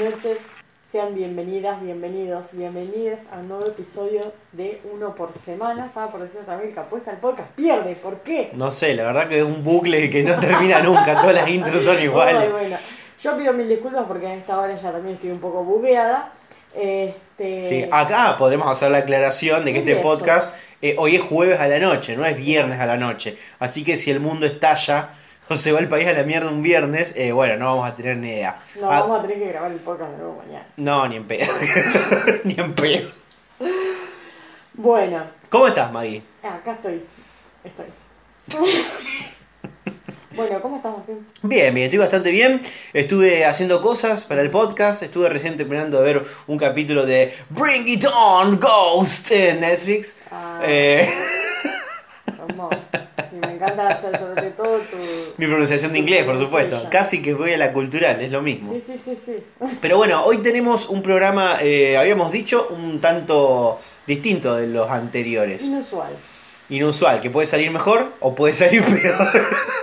noches. Sean bienvenidas, bienvenidos, bienvenidas a un nuevo episodio de Uno por Semana. Estaba por decir vez que apuesta el podcast pierde. ¿Por qué? No sé, la verdad que es un bucle que no termina nunca. Todas las intros son Ay, iguales. bueno. Yo pido mil disculpas porque a esta hora ya también estoy un poco bugueada. Este, Sí, acá podemos hacer la aclaración de que este Eso. podcast eh, hoy es jueves a la noche, no es viernes a la noche. Así que si el mundo estalla se va el país a la mierda un viernes, eh, bueno, no vamos a tener ni idea. No, Ah, vamos a tener que grabar el podcast de nuevo mañana. no, ni en pedo. ni en pedo. Bueno, ¿Cómo estás, Maggie? acá estoy. Estoy. bueno, ¿cómo estás, Martín? Bien, bien, estoy bastante bien. Estuve haciendo cosas para el podcast. Estuve recién terminando de ver un capítulo de Bring It On Ghost en Netflix. Ah. Eh, Hermoso. Sobre todo tu... mi pronunciación de inglés, por supuesto. Casi que voy a la cultural, es lo mismo. Sí, sí, sí, sí. Pero bueno, hoy tenemos un programa, eh, habíamos dicho, un tanto distinto de los anteriores. Inusual. Inusual, que puede salir mejor o puede salir peor.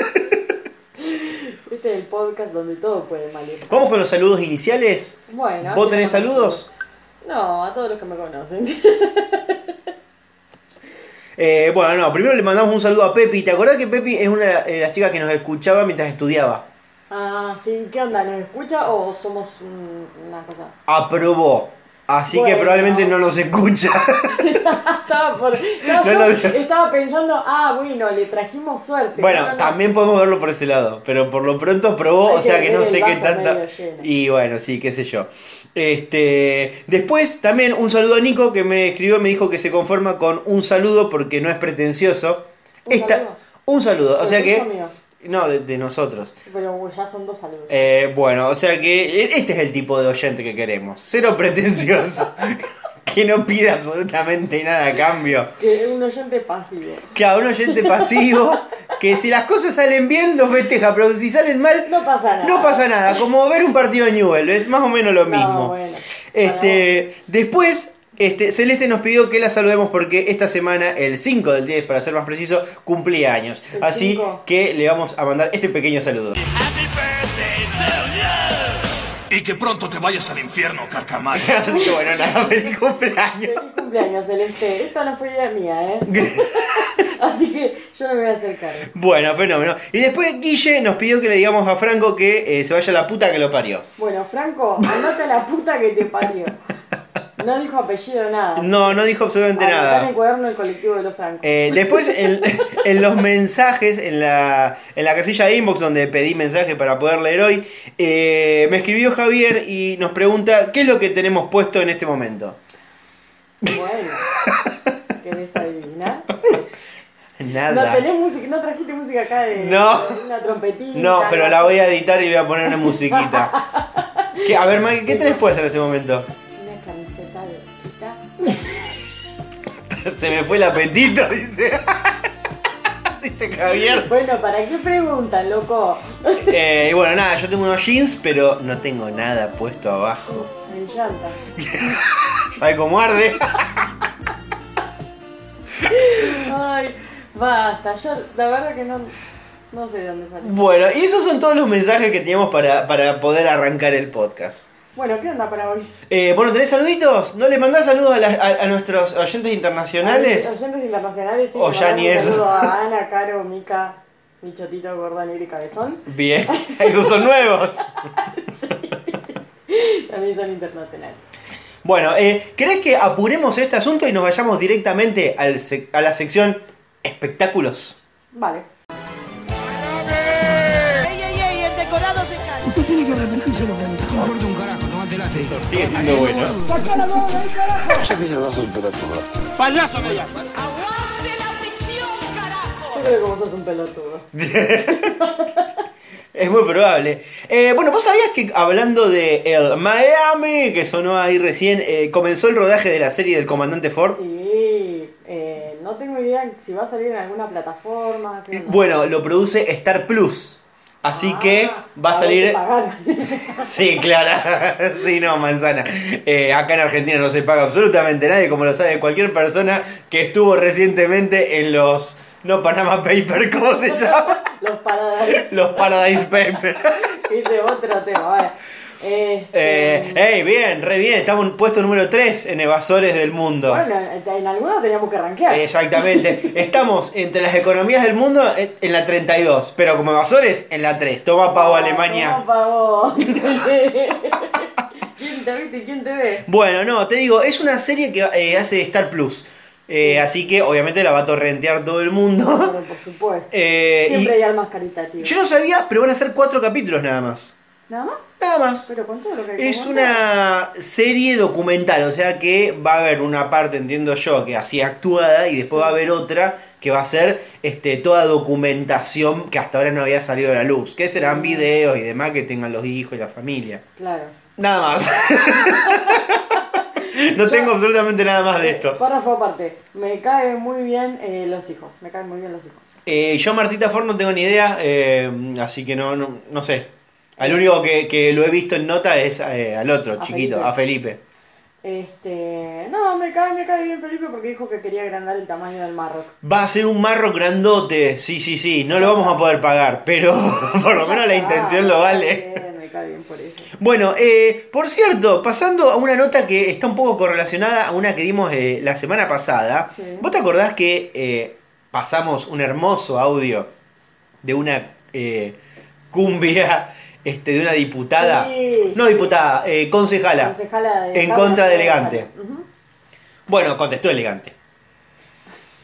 Este es el podcast donde todo puede mal ir. Vamos con los saludos iniciales. Bueno. ¿Vos tenés saludos? No, a todos los que me conocen. Eh, bueno, no, primero le mandamos un saludo a Pepi. ¿Te acordás que Pepi es una de las chicas que nos escuchaba mientras estudiaba? ah, sí, ¿qué onda? ¿Nos escucha o somos un- una cosa? Aprobó. Así que probablemente no nos escucha. estaba, por, No, no. pensando, ah, bueno, le trajimos suerte. Bueno, No, no, no. también podemos verlo por ese lado, pero por lo pronto aprobó, Hay o sea que que no sé qué tanta. Y bueno, sí, qué sé yo. Este, después también un saludo a Nico que me escribió, me dijo que se conforma con un saludo porque no es pretencioso. ¿Un Esta- saludo? un saludo, o sea que. No de, de nosotros. Pero ya son dos saludos. Eh, bueno, o sea que este es el tipo de oyente que queremos, cero pretencioso, que no pide absolutamente nada a cambio. Que es un oyente pasivo. A un oyente pasivo, que si las cosas salen bien, los festeja, pero si salen mal, No pasa nada. no pasa nada. Como ver un partido de Newell, es más o menos lo No, mismo. bueno. Este, después, este, Celeste nos pidió que la saludemos porque esta semana, el 5 del 10, para ser más preciso, cumplía años. El Así 5. que le vamos a mandar este pequeño saludo. Happy birthday to you. Y que pronto te vayas al infierno, carcamay. Así que bueno, nada, feliz cumpleaños. Feliz cumpleaños, Celeste. Esta no fue idea mía, ¿eh? Así que yo no me voy a hacer cargo. Bueno, fenómeno. Y después Guille nos pidió que le digamos a Franco que eh, se vaya a la puta que lo parió. Bueno, Franco, anota la puta que te parió. No dijo apellido nada. No, no dijo absolutamente Anotá en nada. el cuaderno del colectivo de los francos. Eh, después, en, en los mensajes, en la, en la casilla de inbox donde pedí mensaje para poder leer hoy, eh, me escribió Javier y nos pregunta qué es lo que tenemos puesto en este momento. Bueno, ¿querés adivinar? Nada. No tenés música, no trajiste música acá de No. una trompetita. No, pero la voy a editar y voy a poner una musiquita. ¿Qué- a ver, Maggie, ¿qué tenés puesto en este momento? Se me fue el apetito, dice. dice Javier. Bueno, ¿para qué preguntan, loco? Eh, y bueno, nada, yo tengo unos jeans, pero no tengo nada puesto abajo. En llanta. ¿Sabe cómo arde? Ay, basta. Yo, la verdad que no, no sé de dónde salió. Bueno, y esos son todos los mensajes que teníamos para, para poder arrancar el podcast. Bueno, ¿qué onda para hoy? Eh, bueno, ¿tenés saluditos? ¿No le mandás saludos a, las- a- a nuestros oyentes internacionales? Oyentes internacionales, sí. O ya ni eso. saludo a Ana, Caro, Mica, Michotito, Gorda, Negro y Cabezón. Bien, esos son nuevos. También son internacionales. Bueno, eh, ¿querés que apuremos este asunto y nos vayamos directamente al a la sección espectáculos? Vale. Sigue siendo bueno. ¡Payaso me llama! ¡Aguante la ficción, carajo! Yo creo que vos sos un pelotudo. Es muy probable. Eh, bueno, ¿vos sabías que hablando de el Miami, que sonó ahí recién, eh, comenzó el rodaje de la serie del Comandante Ford? Sí, eh, no tengo idea si va a salir en alguna plataforma. Bueno, lo produce Star Plus. Así Ah, que va a salir... Sí, claro. Sí, no, manzana. Eh, acá en Argentina no se paga absolutamente nadie, como lo sabe cualquier persona que estuvo recientemente en los... No Panama Paper, ¿cómo se llama? Los Paradise. Los Paradise Paper. Ese otro tema. Bueno, Este, Eh, ¡Ey, bien, re bien! Estamos en puesto número 3 en evasores del mundo. Bueno, en algunos teníamos que rankear. Exactamente. Estamos entre las economías del mundo en en la 32, pero como evasores en la 3. Toma pavo Ah, Alemania. toma pavo. ¿Quién te viste y quién te ve? Bueno, no, te digo, es una serie que eh, hace Star Plus. Eh, así que obviamente la va a torrentear todo el mundo. Bueno, por supuesto. Eh, Siempre y hay almas caritativas. yo no sabía, pero van a ser cuatro capítulos nada más. ¿Nada más? Nada más. Pero con todo lo que Es una serie documental, o sea que va a haber una parte, entiendo yo, que así actuada y después va a haber otra que va a ser este, toda documentación que hasta ahora no había salido a la luz, que serán videos y demás que tengan los hijos y la familia. Claro. Nada más. no tengo absolutamente nada más de esto. Párrafo aparte. Me caen muy bien eh, los hijos. Me caen muy bien los hijos. Eh, yo Martita Ford no tengo ni idea, eh, así que no, no, no sé. Al único que, que lo he visto en nota es eh, al otro, A chiquito, Felipe. a Felipe. Este. No, me cae, me cae bien Felipe porque dijo que quería agrandar el tamaño del Marroc. Va a ser un marro grandote, sí, sí, sí, no lo vamos a poder pagar, pero por lo menos la intención lo me cae vale. bien, Me cae bien por eso. Bueno, eh, por cierto, pasando a una nota que está un poco correlacionada a una que dimos eh, la semana pasada, Sí. ¿vos te acordás que eh, pasamos un hermoso audio de una eh, cumbia este, de una diputada? Sí, no sí. diputada, eh, concejala. Concejala de En contra de. Elegante. Bueno, contestó elegante.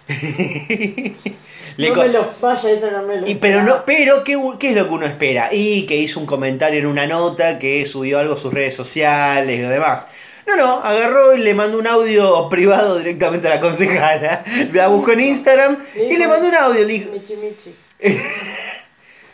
Le no me lo, vaya, eso no me lo. Y, pero no, pero ¿qué, ¿qué es lo que uno espera? Y que hizo un comentario en una nota, que subió algo a sus redes sociales y lo demás. No, no, agarró y le mandó un audio privado directamente a la concejala. La buscó en Instagram y le mandó un audio. Le dijo, Michi Michi.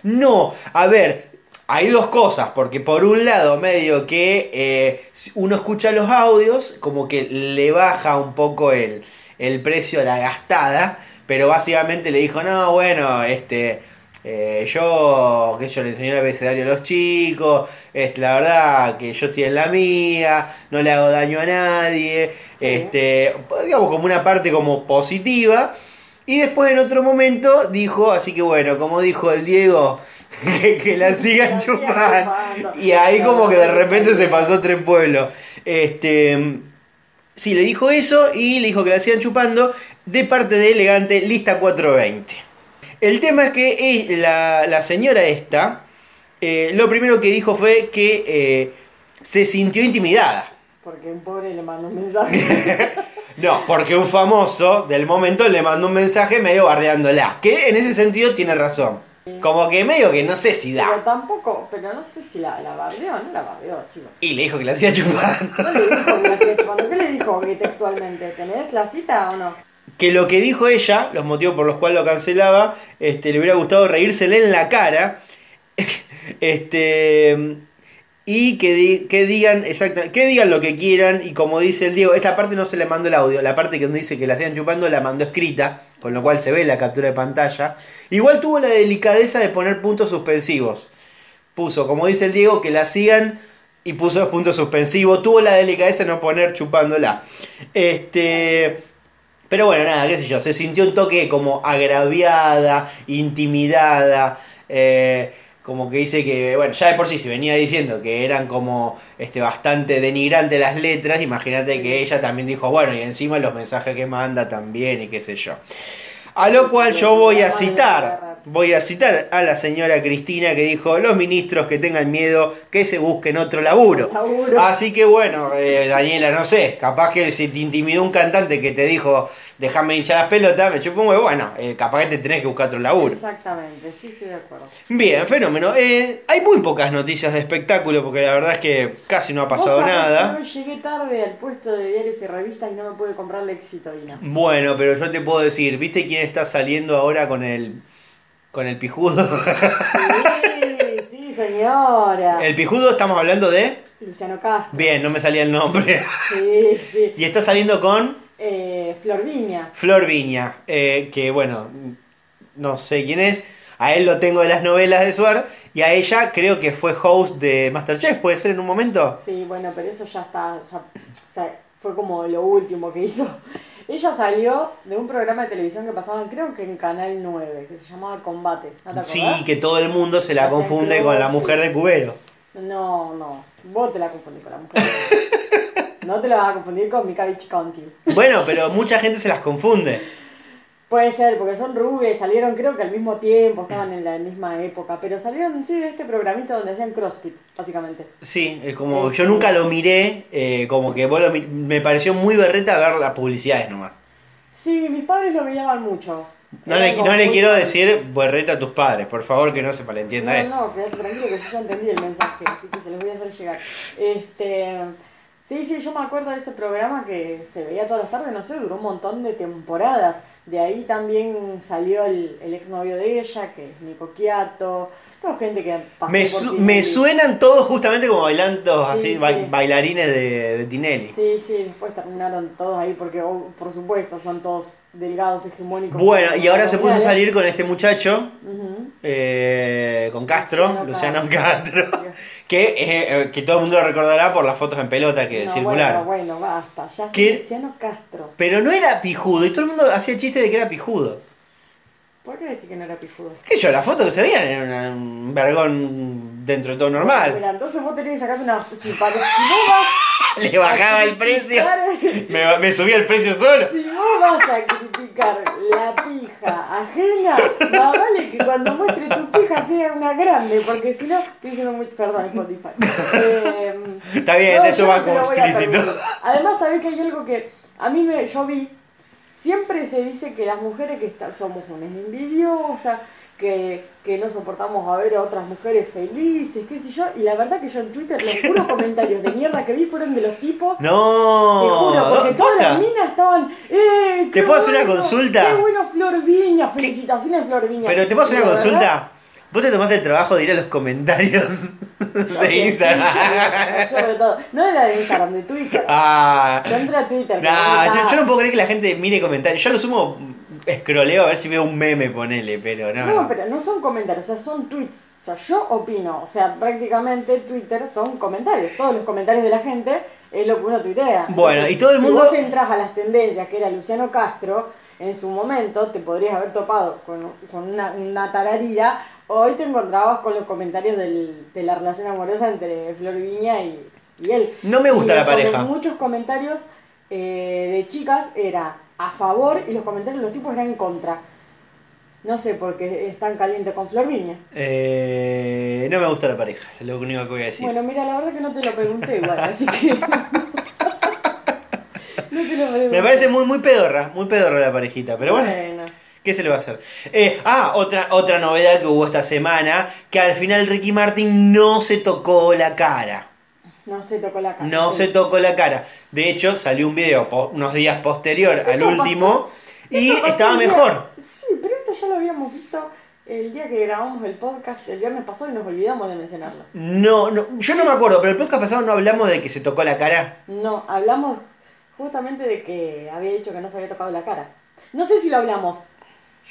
no, a ver, hay dos cosas, porque por un lado, medio que eh, uno escucha los audios, como que le baja un poco el, el precio a la gastada, pero básicamente le dijo, no, bueno, este... eh, yo, que yo le enseñé el abecedario a los chicos, es la verdad que yo estoy en la mía, no le hago daño a nadie, este, digamos como una parte como positiva, y después en otro momento dijo, así que bueno, como dijo el Diego, que, que la sigan chupando. Y ahí como que de repente se pasó tres pueblos. Este, sí, le dijo eso y le dijo que la sigan chupando de parte de Elegante, lista 420. El tema es que la, la señora esta, eh, lo primero que dijo fue que eh, se sintió intimidada. Porque un pobre le mandó un mensaje. No, porque un famoso del momento le mandó un mensaje medio bardeándola. Que en ese sentido tiene razón. Como que medio que no sé si pero da. tampoco, pero no sé si la, la bardeó, no la bardeó, chico. Y le dijo que la hacía chupando. No le dijo que la siga chupando. ¿Qué le dijo que textualmente? ¿Tenés la cita o no? Que lo que dijo ella, los motivos por los cuales lo cancelaba, este, le hubiera gustado reírsele en la cara. Este. Y que, que digan que digan lo que quieran. Y como dice el Diego, esta parte no se le mandó el audio. La parte que dice que la sigan chupando la mandó escrita. Con lo cual se ve la captura de pantalla. Igual tuvo la delicadeza de poner puntos suspensivos. Puso, como dice el Diego, que la sigan. Y puso los puntos suspensivos. Tuvo la delicadeza de no poner chupándola. Este. Pero bueno, nada, qué sé yo, se sintió un toque como agraviada, intimidada, eh, como que dice que, bueno, ya de por sí se venía diciendo que eran como este, bastante denigrantes las letras, imagínate que ella también dijo, bueno, y encima los mensajes que manda también y qué sé yo. A lo cual yo voy a citar, voy a citar a la señora Cristina que dijo, los ministros que tengan miedo, que se busquen otro laburo. Así que bueno, eh, Daniela, no sé, capaz que si te intimidó un cantante que te dijo, déjame hinchar las pelotas, me chupo un huevo, bueno, eh, capaz que te tenés que buscar otro laburo. Exactamente, sí estoy de acuerdo. Bien, fenómeno. Eh, hay muy pocas noticias de espectáculo porque la verdad es que casi no ha pasado nada. Yo llegué tarde al puesto de diarios y revistas y no me pude comprar la exitoína. Bueno, pero yo te puedo decir, ¿viste quién está saliendo ahora con el con el pijudo? Sí, sí, señora. el pijudo estamos hablando de Luciano Castro. Bien, no me salía el nombre. Sí, sí. y está saliendo con Eh, Flor Viña. Flor Viña, eh, que bueno, no sé quién es. A él lo tengo de las novelas de Suar y a ella creo que fue host de Masterchef, ¿puede ser en un momento? Sí, bueno, pero eso ya está, ya, o sea, fue como lo último que hizo. Ella salió de un programa de televisión que pasaban, creo que en Canal 9, que se llamaba Combate. ¿No te Sí, que todo el mundo se la confunde club, con la sí. mujer de Cubero. No, no. Vos te la confundís con la mujer. no te la vas a confundir con Mika Beach County. Bueno, pero mucha gente se las confunde. Puede ser, porque son rubias, salieron creo que al mismo tiempo, estaban en la misma época, pero salieron sí de este programita donde hacían CrossFit, básicamente. Sí, es como yo nunca lo miré, eh, como que vos lo me pareció muy berreta ver las publicidades nomás. Sí, mis padres lo miraban mucho. No le, no quiero decir berreta a tus padres, por favor que no se malentienda No, esto. no, quédate tranquilo que yo ya entendí el mensaje, así que se los voy a hacer llegar. Este, sí, sí, yo me acuerdo de ese programa que se veía todas las tardes, no sé, duró un montón de temporadas. De ahí también salió el, el exnovio de ella, que es Nico Quiato, toda gente que pasó Me, su- suenan todos justamente como bailando Sí, así, sí. ba- bailarines de, de Tinelli. Sí, sí, después terminaron todos ahí porque, oh, por supuesto, son todos delgados, hegemónicos. Bueno, y ahora se puso a salir con este muchacho, eh, con Castro, Luciano Luciano Castro, que, eh, eh, que todo el mundo lo recordará por las fotos en pelota que No, circularon. Bueno, bueno, basta. Ya ¿Qué? es Luciano Castro. Pero no era pijudo, y todo el mundo hacía de que era pijudo. ¿Por qué decir que no era pijudo? Que yo, las fotos que se veían era una- un vergón dentro de todo normal. Entonces vos tenés que sacarte una. Si, para, si vos vas. Le bajaba el precio. Me, me subía el precio solo. Si vos vas a criticar la pija ajena, más vale que cuando muestre tu pija sea una grande, porque si no, estoy diciendo muy. Perdón, Spotify. Eh, Está bien, esto yo va como lo voy a explícito. permitir. Además, sabés que hay algo que a mí me, yo vi. Siempre se dice que las mujeres que está- somos unas envidiosas, que, que no soportamos a ver a otras mujeres felices, qué sé yo. Y la verdad que yo en Twitter los puros comentarios de mierda que vi fueron de los tipos No. te juro, porque todas las minas estaban. ¡Eh! ¿Te puedo hacer una consulta? ¡Qué bueno, Flor Viña! Felicitaciones, Flor Viña. Pero te puedo hacer una consulta. ¿Vos te tomaste el trabajo de ir a los comentarios yo de Instagram? sí, yo- todo. No era de Instagram, de Twitter. Ah. Yo entré a Twitter. Nah, yo no puedo creer que la gente mire comentarios. Yo lo sumo, escroleo a ver si veo un meme, ponele, pero no. No, no. pero no son comentarios, o sea, son tweets. O sea, yo opino. O sea, prácticamente Twitter son comentarios. Todos los comentarios de la gente es lo que uno tuitea. Bueno, y todo el mundo- Si vos entras a las tendencias, que era Luciano Castro, en su momento te podrías haber topado con, con una, una tararira. Hoy te encontrabas con los comentarios del- de la relación amorosa entre Flor Viña y, y él. No me gusta Y la pareja. Muchos comentarios eh, de chicas era a favor y los comentarios de los tipos eran en contra. No sé, porque están calientes con Flor Viña. Eh, no me gusta la pareja, es lo único que voy a decir. Bueno, mira, la verdad que no te lo pregunté igual, así que. no te lo pregunté. me parece muy, muy pedorra, muy pedorra la parejita, pero bueno. ¿Qué se le va a hacer? Eh, ah, otra, otra novedad que hubo esta semana, que al final Ricky Martin no se tocó la cara. No se tocó la cara. No sí. se tocó la cara. De hecho, salió un video unos días posterior al último y estaba mejor. Sí, pero esto ya lo habíamos visto el día que grabamos el podcast el viernes pasado y nos olvidamos de mencionarlo. No, no, yo no me acuerdo, pero el podcast pasado no hablamos de que se tocó la cara. No, hablamos justamente de que había dicho que no se había tocado la cara. No sé si lo hablamos.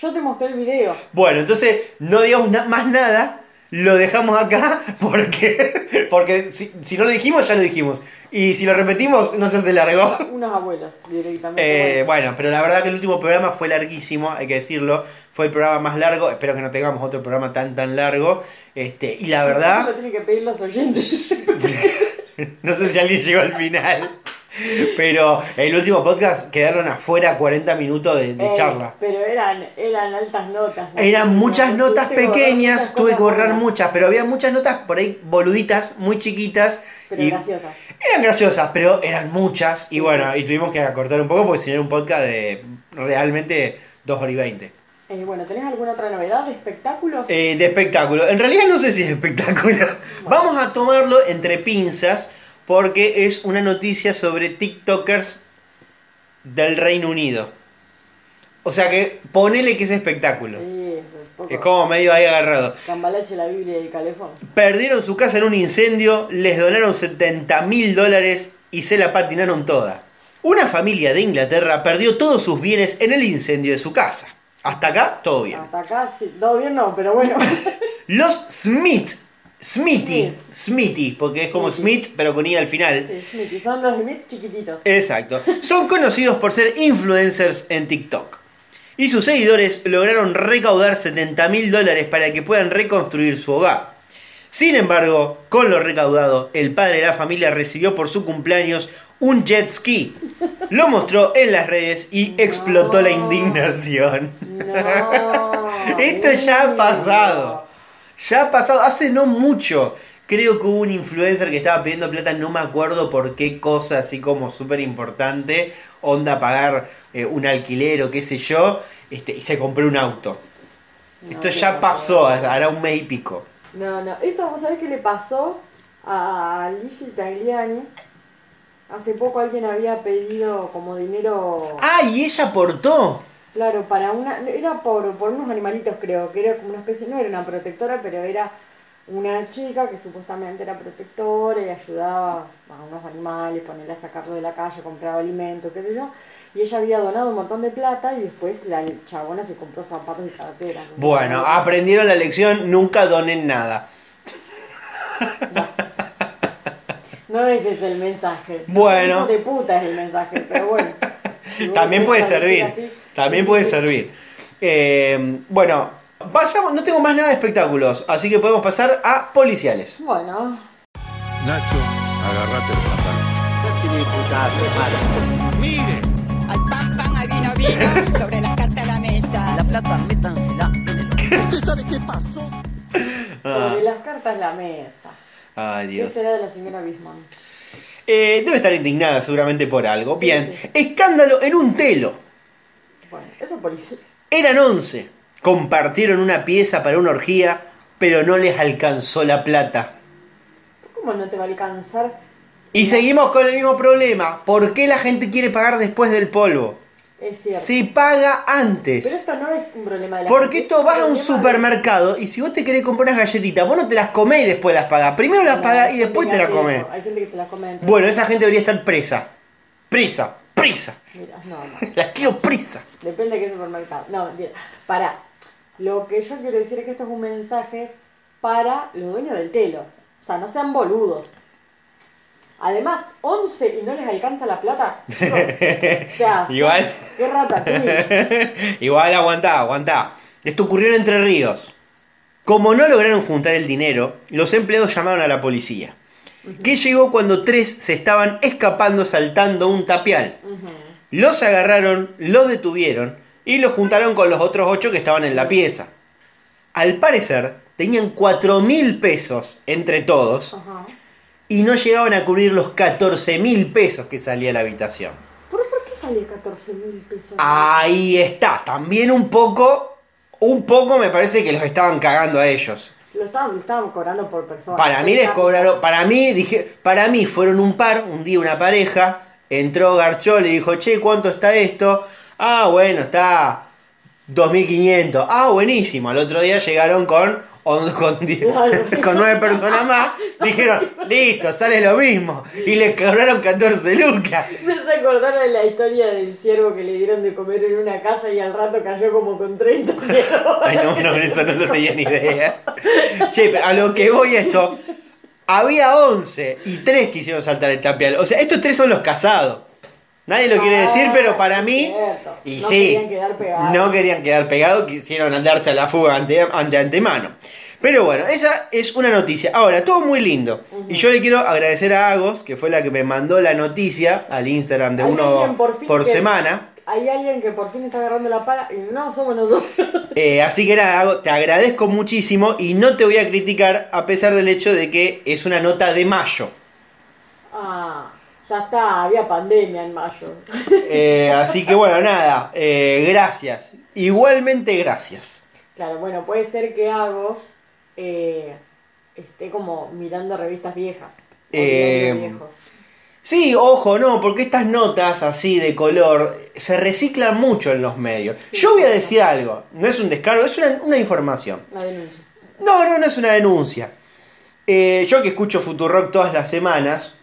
Yo te mostré el video. Bueno, entonces no digamos na- más nada, lo dejamos acá porque, porque si, si no lo dijimos, ya lo dijimos. Y si lo repetimos, no se hace largo. Unos abuelos directamente. Eh, Bueno. pero la verdad que el último programa fue larguísimo, hay que decirlo. Fue el programa más largo. Espero que no tengamos otro programa tan tan largo. Este, y la Eso verdad, lo tienen que pedir los oyentes. no sé si alguien llegó al final. Pero el último podcast quedaron afuera 40 minutos de, de Eh, charla. Pero eran, eran altas notas. ¿no? Eran muchas No, notas pequeñas, tuve que borrar buenas, muchas, pero había muchas notas por ahí boluditas, muy chiquitas. Pero y graciosas. eran graciosas, pero eran muchas. Y bueno, y tuvimos que acortar un poco porque si no era un podcast de realmente 2 horas y 20. Eh, bueno, ¿tenés alguna otra novedad de espectáculos? Eh, de espectáculo. En realidad no sé si es espectáculo. Vamos a tomarlo entre pinzas porque es una noticia sobre TikTokers del Reino Unido. O sea que ponele que es espectáculo. Sí, es como medio ahí agarrado. Cambalache, la Biblia y el calefón. Perdieron su casa en un incendio, les donaron 70 mil dólares y se la patinaron toda. Una familia de Inglaterra perdió todos sus bienes en el incendio de su casa. Hasta acá, todo bien. Hasta acá, sí, todo bien no, pero bueno. Los Smith, Smithy. Smithy, porque es como. Smith, pero con I al final. Smithy, son los Smith chiquititos. Exacto. Son conocidos por ser influencers en TikTok. Y sus seguidores lograron recaudar 70 mil dólares para que puedan reconstruir su hogar. Sin embargo, con lo recaudado, el padre de la familia recibió por su cumpleaños un jet ski. Lo mostró en las redes y explotó la indignación. No. Esto ya ha pasado. Ya ha pasado, hace no mucho. Creo que hubo un influencer que estaba pidiendo plata, no me acuerdo por qué cosa, así como súper importante, onda pagar eh, un alquiler o qué sé yo, este, y se compró un auto. No Esto ya pasó, hará un mes y pico. No, no. Esto, ¿vos sabés qué le pasó a Lizzie Tagliani? Hace poco alguien había pedido como dinero, ¡Ah! Y ella aportó. Claro, para una... Era por, por unos animalitos, creo, que era como una especie... No era una protectora, pero era una chica que supuestamente era protectora y ayudaba a unos animales, ponerle a sacarlo de la calle, compraba alimentos, qué sé yo. Y ella había donado un montón de plata y después la chabona se compró zapatos y carteras. Bueno, aprendieron la lección, nunca donen nada. No ese es el mensaje. Bueno. Hijo de puta es el mensaje, pero bueno. Si También puede servir. así, También sí, puede sí, servir. Eh, bueno, pasamos, no tengo más nada de espectáculos, así que podemos pasar a policiales. Bueno, Nacho, agarrate el pantalón. Mire, Al pan, pan, al vino, vino, sobre las cartas a la mesa. La plata, métansela en el Ah. sobre las cartas la mesa. Ay, ¿Qué Dios. será de la señora Bisman? Eh, debe estar indignada seguramente por algo. Bien, sí. escándalo en un telo. Bueno, eso policiales. Eran 11. Compartieron una pieza para una orgía, pero no les alcanzó la plata. ¿Cómo no te va a alcanzar? Y seguimos con el mismo problema. ¿Por qué la gente quiere pagar después del polvo? Es cierto. Se paga Pero antes. esto no es un problema de la Porque esto es vas a un de- supermercado y si vos te querés comprar unas galletitas, vos no te las comés y después las pagás. Primero las No, pagás y después te las comés. eso, Hay gente que se las come dentro. Bueno, esa gente debería estar presa. Presa, presa. Mira, no, no. Las quiero presa. Depende de qué supermercado. No, mentira. Para. Lo que yo quiero decir es que esto es un mensaje para los dueños del telo. O sea, no sean boludos. Además, 11 y no les alcanza la plata. Chico, o sea, Igual. Qué rata, Igual aguantá, aguantá. Esto ocurrió en Entre Ríos. Como no lograron juntar el dinero, los empleados llamaron a la policía. Que llegó cuando tres se estaban escapando saltando un tapial. Los agarraron, los detuvieron y los juntaron con los otros ocho que estaban en la pieza. Al parecer, tenían cuatro mil pesos entre todos Ajá. Y no llegaban a cubrir los 14 mil pesos que salía la habitación. ¿Pero por qué sale 14 mil pesos? Ahí está, también un poco, un poco me parece que los estaban cagando a ellos. Lo estaban, lo estaban cobrando por persona. Para mí les cobraron, para mí dije, para mí fueron un par, un día una pareja, entró Garchó, le dijo, che, ¿cuánto está esto? Ah, bueno, está 2500. Ah, buenísimo. Al otro día llegaron con, on- con, con nueve personas más. Dijeron, listo, sale lo mismo. Y les cobraron 14 lucas. Me hace acordar de la historia del ciervo que le dieron de comer en una casa y al rato cayó como con 30 ciervos. Ay, no, no, eso no lo tenía ni idea. Che, pero a lo que voy esto, había 11 y 3 quisieron saltar el tapial. O sea, estos tres son los casados. Nadie lo quiere decir, pero para mí. Y No sí. querían quedar pegados. No querían quedar pegados, quisieron andarse a la fuga ante, ante antemano. Pero bueno, esa es una noticia. Ahora, todo muy lindo. Y yo le quiero agradecer a Agos, que fue la que me mandó la noticia al Instagram de uno por por semana. Hay alguien que por fin está agarrando la pala y no somos nosotros. Eh, así que nada, Ago, te agradezco muchísimo y no te voy a criticar a pesar del hecho de que es una nota de mayo. Ah, ya está, había pandemia en mayo. Eh, así que bueno, nada, eh, gracias. Igualmente gracias. Claro, bueno, puede ser que Agos eh, esté como mirando revistas viejas. o diarios viejos. Sí, ojo, no, porque estas notas así de color se reciclan mucho en los medios. Yo voy a decir algo, no es un descargo, es una, una información. La denuncia. No, no, no es una denuncia. Eh, yo que escucho Futurock todas las semanas,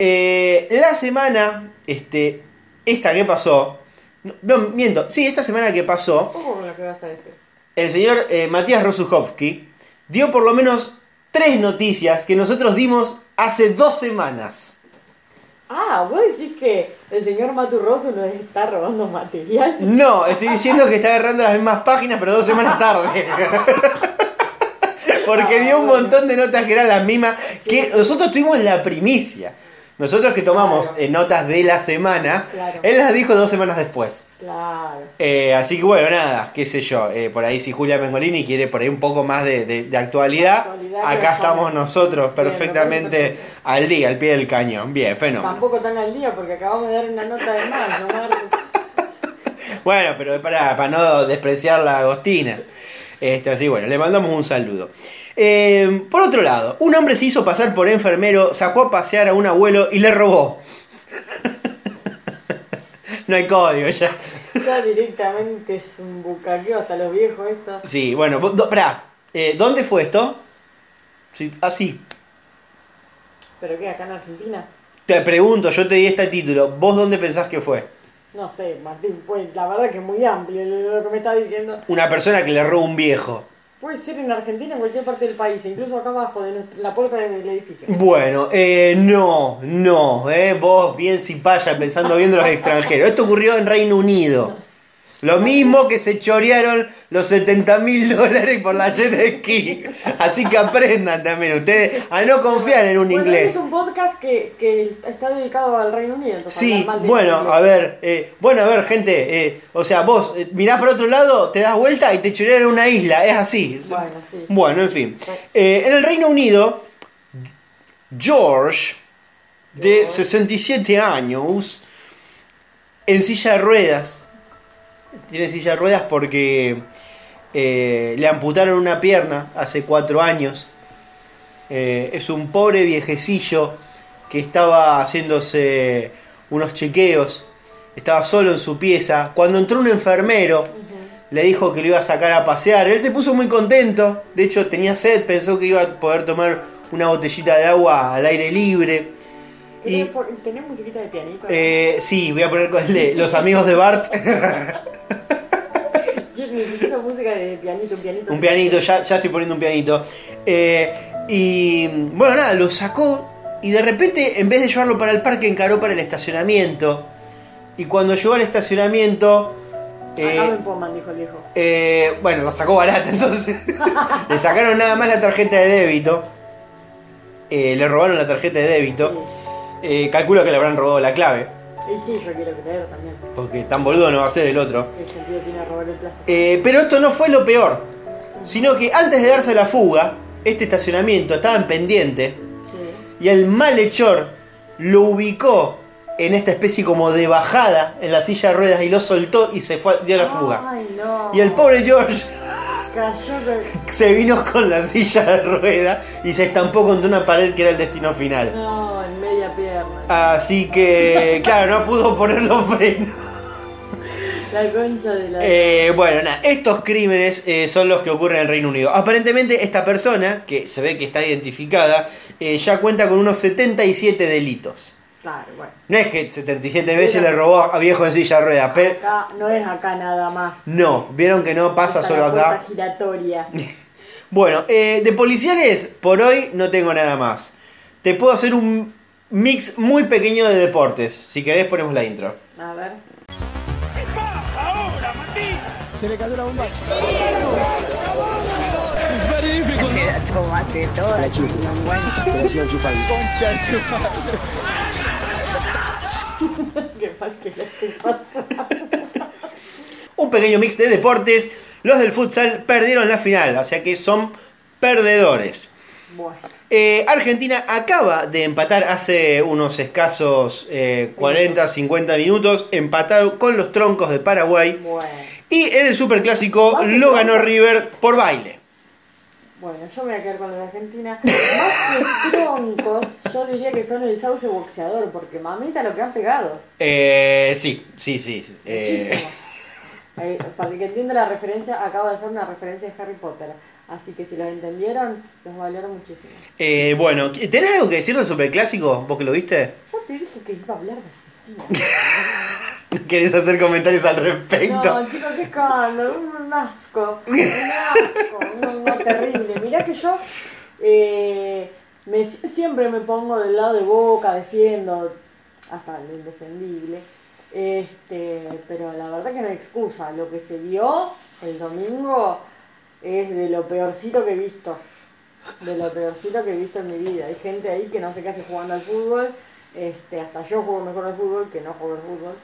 eh, la semana, este, esta que pasó, no, no, miento, sí, esta semana que pasó, ¿Cómo con lo que vas a decir? el señor eh, Matías Rosuchowski dio por lo menos tres noticias que nosotros dimos hace dos semanas. Ah, vos decís que el señor Maturroso nos está robando material. No, estoy diciendo que está agarrando las mismas páginas, pero dos semanas tarde. Porque dio un montón de notas que eran las mismas que sí. nosotros tuvimos la primicia. Nosotros que tomamos Claro. eh, notas de la semana, Claro. él las dijo dos semanas después. Claro. Eh, así que bueno, nada, qué sé yo. eh, por ahí si Julia Mengolini quiere por ahí un poco más de, de- de actualidad, acá estamos nosotros perfectamente al día, al pie del cañón. Bien, fenómeno. Tampoco tan al día porque acabamos de dar una nota de mayo, Marco. Bueno, pero para, para no despreciar la Agostina. Este, así bueno, le mandamos un saludo. Eh, por otro lado, un hombre se hizo pasar por enfermero, sacó a pasear a un abuelo y le robó. no hay código ya. Ya directamente es un bucaqueo hasta los viejos esto. Sí, bueno, do- pará, eh, ¿dónde fue esto? Sí, así. ¿Pero qué? ¿Acá en Argentina? Te pregunto, yo te di este título, ¿vos dónde pensás que fue? No sé, Martín, pues la verdad que es muy amplio lo que me está diciendo. Una persona que le robó un viejo. Puede ser en Argentina, en cualquier parte del país, incluso acá abajo de nuestra- la puerta del edificio. Bueno, eh, no, no, eh, vos bien cipaya pensando viendo los extranjeros. Esto ocurrió en Reino Unido. Lo mismo que se chorearon los 70 mil dólares por la jet ski. Así que aprendan también ustedes a no confiar en un Bueno, inglés. Es un podcast que, que está dedicado al Reino Unido. Sí, bueno, a ver, eh, bueno, a ver, gente, eh, o sea, vos eh, mirás para otro lado, te das vuelta y te chorean en una isla, es así. Bueno, sí. Bueno, en fin. Eh, en el Reino Unido, George, de 67 años, en silla de ruedas, tiene silla de ruedas porque eh, le amputaron una pierna hace cuatro años. Eh, es un pobre viejecillo que estaba haciéndose unos chequeos, estaba solo en su pieza, cuando entró un enfermero le dijo que lo iba a sacar a pasear. Él se puso muy contento. De hecho, tenía sed. Pensó que iba a poder tomar una botellita de agua al aire libre. ¿Tenés, Y, tenés musiquita de pianito? eh, sí, voy a poner con el de Los Amigos de Bart. Necesito música de pianito, un pianito. un pianito, ya, ya estoy poniendo un pianito. Eh, y bueno, nada, lo sacó. Y de repente, en vez de llevarlo para el parque, encaró para el estacionamiento. Y cuando llegó al estacionamiento. eh, Acá me empoman, dijo el viejo. Eh, bueno, la sacó barata entonces. le sacaron nada más la tarjeta de débito. Eh, le robaron la tarjeta de débito. Eh, calculo que le habrán robado la clave. Y sí, yo quiero creer también. Porque tan boludo no va a ser el otro. ¿Qué sentido tiene robar el plástico? Eh, pero esto no fue lo peor. Sino que antes de darse la fuga, este estacionamiento estaba en pendiente. Sí. Y el malhechor lo ubicó en esta especie como de bajada en la silla de ruedas y lo soltó y se fue, dio la fuga. Ay, no. Y el pobre George Cayó con... se vino con la silla de rueda y se estampó contra una pared que era el destino final. No, pierna. Así que, claro, no pudo poner los frenos. La concha de la... Eh, bueno, nada, estos crímenes eh, son los que ocurren en el Reino Unido. Aparentemente esta persona, que se ve que está identificada, eh, ya cuenta con unos 77 delitos. Claro, bueno. No es que 77 veces le robó a viejo en silla de ruedas, pero... Acá, no es acá nada más. No, vieron que no pasa Está solo la acá. giratoria. Bueno, de policiales por hoy no tengo nada más. Te puedo hacer un mix muy pequeño de deportes. Si querés ponemos la intro. A ver. ¿Qué pasa ahora, Martín? Tomate toda. Qué mal que le estoy pasando. Un pequeño mix de deportes. Los del futsal perdieron la final, o sea que son perdedores. Bueno. Eh, Argentina acaba de empatar hace unos escasos eh, 40, 50 minutos, empatado con los troncos de Paraguay. Bueno. Y en el superclásico lo ganó. River por baile. Bueno, yo me voy a quedar con los de Argentina. Más que troncos, yo diría que son el sauce boxeador, porque mamita lo que han pegado. Eh, sí, sí, sí. eh, Muchísimo. Eh, para el que entienda la referencia, acabo de hacer una referencia de Harry Potter. Así que si los entendieron, los valoraron muchísimo. eh, bueno, ¿tenés algo que decir del superclásico? ¿Vos que lo viste? Yo te dije que iba a hablar de Argentina. ¿Querés hacer comentarios al respecto? No, chicos, qué escándalo, un asco. Un asco, no, terrible. Mirá que yo eh, me, siempre me pongo del lado de boca, defiendo hasta lo indefendible. Este, pero la verdad que no hay excusa. Lo que se vio el domingo es de lo peorcito que he visto. De lo peorcito que he visto en mi vida. Hay gente ahí que no se qué hace jugando al fútbol. Este, hasta yo juego mejor al fútbol que no juego al fútbol.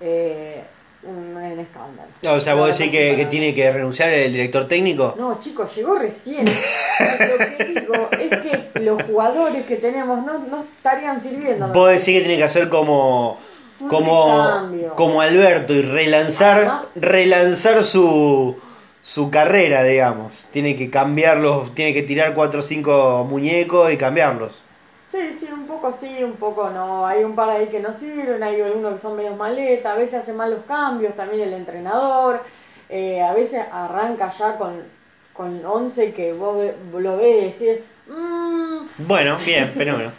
Eh, un, un escándalo. O sea, vos decís que, que tiene que renunciar el director técnico. No, chicos, llegó recién. Lo que digo es que los jugadores que tenemos no, no estarían sirviendo. Vos decís que tiene que hacer como como como Alberto y relanzar Además- relanzar su su carrera, digamos. Tiene que cambiarlos, tiene que tirar cuatro o cinco muñecos y cambiarlos. Sí, sí, un poco sí, un poco no. Hay un par ahí que no sirven, hay algunos que son medios maleta, a veces hace mal los cambios, también el entrenador. eh, a veces arranca ya con, con 11 que vos lo ves y decís, "Mm, Bueno, bien, fenómeno.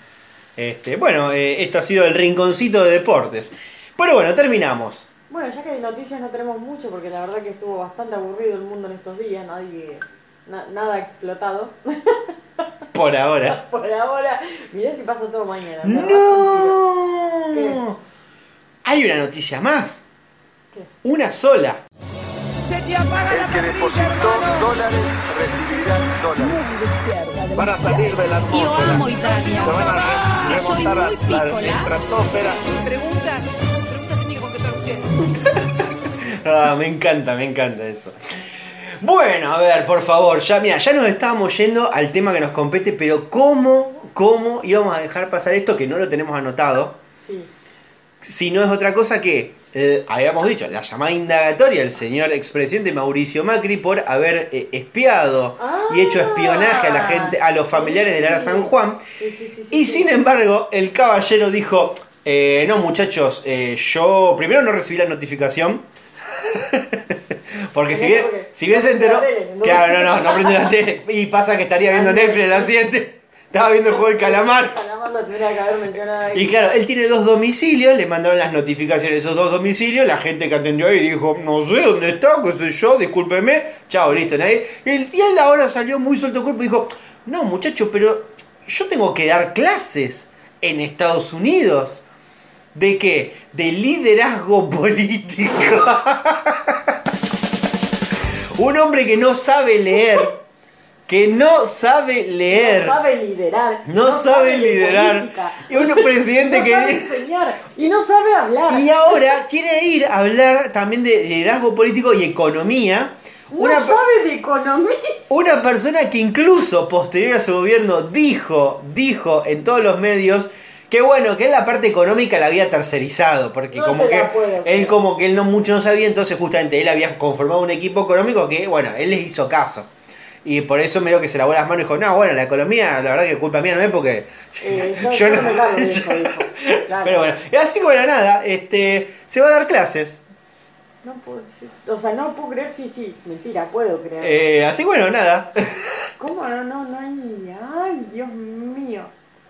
Este, bueno, eh, esto ha sido el rinconcito de deportes. Pero bueno, terminamos. Bueno, ya que de noticias no tenemos mucho, porque la verdad que estuvo bastante aburrido el mundo en estos días, nadie, na- nada ha explotado. Por ahora. Por ahora, mirá si pasa todo mañana. ¡No! Hay una noticia más. ¿Qué? Una sola. Se te apaga la El que depositó dólares recibirá dólares. Van a salir de la Yo atmósfera. amo Italia. Se van a remontar a la estratosfera. Preguntas Ah, me encanta, me encanta eso. Bueno, a ver, por favor, ya mira, ya nos estábamos yendo al tema que nos compete, pero ¿cómo, cómo íbamos a dejar pasar esto que no lo tenemos anotado? Sí. Si no es otra cosa que, eh, habíamos dicho, la llamada indagatoria del señor expresidente Mauricio Macri por haber eh, espiado y hecho espionaje a la gente, a los familiares de Lara San Juan. Sí, Y sin embargo, el caballero dijo, eh, no muchachos, eh, yo primero no recibí la notificación. Porque si bien, si bien se enteró... Claro, no, no, no prende la tele. Y pasa que estaría viendo Netflix a las 7. Estaba viendo el juego del calamar. Y claro, él tiene dos domicilios, le mandaron las notificaciones esos dos domicilios, la gente que atendió ahí dijo, no sé dónde está, qué sé yo, discúlpeme, chao, listo, nadie. Y él, y él ahora salió muy suelto cuerpo y dijo, no muchacho, pero yo tengo que dar clases en Estados Unidos. ¿De qué? De liderazgo político. Un hombre que no sabe leer, que no sabe leer. No sabe liderar. No sabe de liderar. Y un presidente no que sabe enseñar. Y no sabe hablar. Y ahora quiere ir a hablar también de liderazgo político y economía. no Una, sabe de economía. una persona que incluso posterior a su gobierno dijo, dijo en todos los medios que bueno, que él la parte económica la había tercerizado, porque No como que puedo él como que él no mucho no sabía, entonces justamente él había conformado un equipo económico que bueno, él les hizo caso. Y por eso medio que se lavó las manos y dijo, no, bueno, la economía, la verdad que culpa mía no es porque Eh, yo, yo no eso, dijo. Claro. Pero bueno, así la nada, este, se va a dar clases. No puedo, o sea, no puedo creer, sí, sí. Mentira, puedo creer. Eh, así bueno, nada. ¿Cómo no, no, no hay? Ay, Dios mío.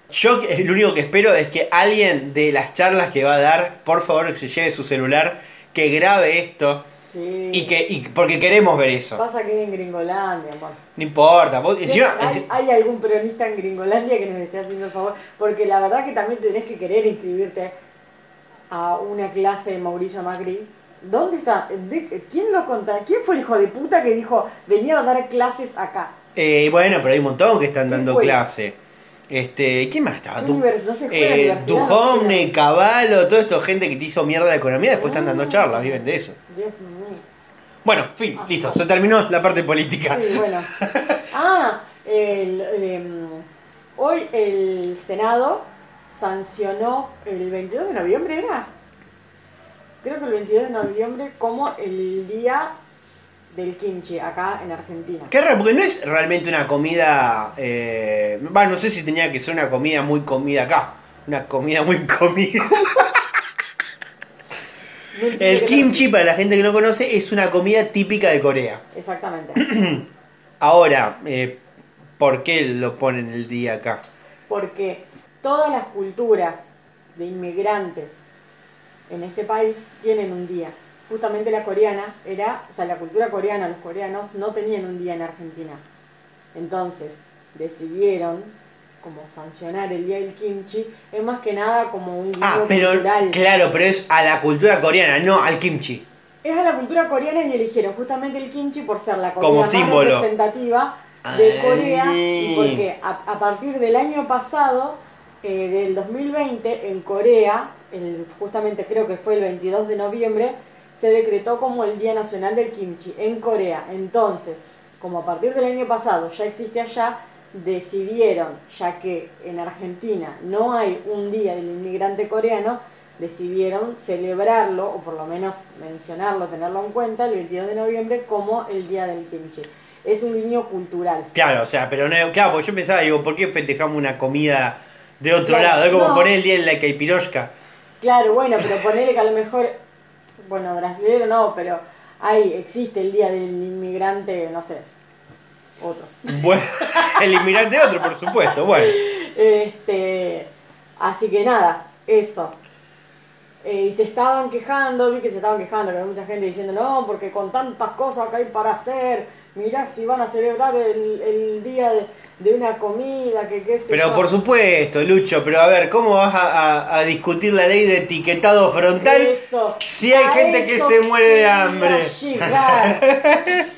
Yo lo único que espero es que alguien de las charlas que va a dar, por favor, que se lleve su celular, que grabe esto Sí. y que y, porque queremos ver eso. Pasa que es en Gringolandia, amor. No importa. vos- encima- ¿Hay, enci- hay algún peronista en Gringolandia que nos esté haciendo el favor? Porque la verdad que también tenés que querer inscribirte a una clase de Mauricio Macri. ¿Dónde está? ¿De- ¿Quién lo contra? ¿Quién fue el hijo de puta que dijo venía a dar clases acá? eh, bueno, pero hay un montón que están ¿Qué dando clase. Este, ¿quién más estaba? ¿Qué Du- no eh, Duhovne, Caballo, todo esto, gente que te hizo mierda de economía, después están dando charlas, viven de eso. Dios mío. Bueno, fin, Ah, listo, se terminó la parte política. Sí, bueno. Ah, el, em, hoy el Senado sancionó el 22 de noviembre, ¿era? Creo que el 22 de noviembre como el día del kimchi acá en Argentina. Qué raro, porque no es realmente una comida. Eh, bueno, no sé si tenía que ser una comida muy comida acá. Una comida muy comida. No El kimchi, para la gente que no conoce, es una comida típica de Corea. Exactamente. Ahora, eh, ¿por qué lo ponen el día acá? Porque todas las culturas de inmigrantes en este país tienen un día. Justamente la coreana era, o sea, la cultura coreana, los coreanos no tenían un día en Argentina. Entonces, decidieron como sancionar el día del kimchi, es más que nada como un Ah, pero cultural. claro, pero es a la cultura coreana, no al kimchi. Es a la cultura coreana y eligieron justamente el kimchi por ser la comida Como más símbolo. representativa de Corea y porque a, a partir del año pasado, eh, del 2020, en Corea, el- justamente creo que fue el 22 de noviembre, se decretó como el Día Nacional del Kimchi en Corea. Entonces, como a partir del año pasado ya existe allá, decidieron, ya que en Argentina no hay un día del inmigrante coreano, decidieron celebrarlo, o por lo menos mencionarlo, tenerlo en cuenta, el 22 de noviembre como el Día del Kimchi. Es un guiño cultural. Claro, o sea, pero no, claro, porque yo pensaba, digo, ¿por qué festejamos una comida de otro Claro, lado? Es como no. poner el día en la Kaipiroshka. Claro, bueno, pero ponele que a lo mejor, bueno, brasileño no, pero ahí existe el Día del Inmigrante, no sé, otro. Bueno, el inmigrante otro, por supuesto. Bueno, Este, así que nada, eso. Eh, y se estaban quejando, vi que se estaban quejando, que había mucha gente diciendo, no, porque con tantas cosas que hay para hacer, mirá si van a celebrar el, el día de, de una comida, que qué sé pero yo". por supuesto, Lucho, pero a ver, ¿cómo vas a, a- a discutir la ley de etiquetado frontal? Eso, si hay gente que se muere de hambre.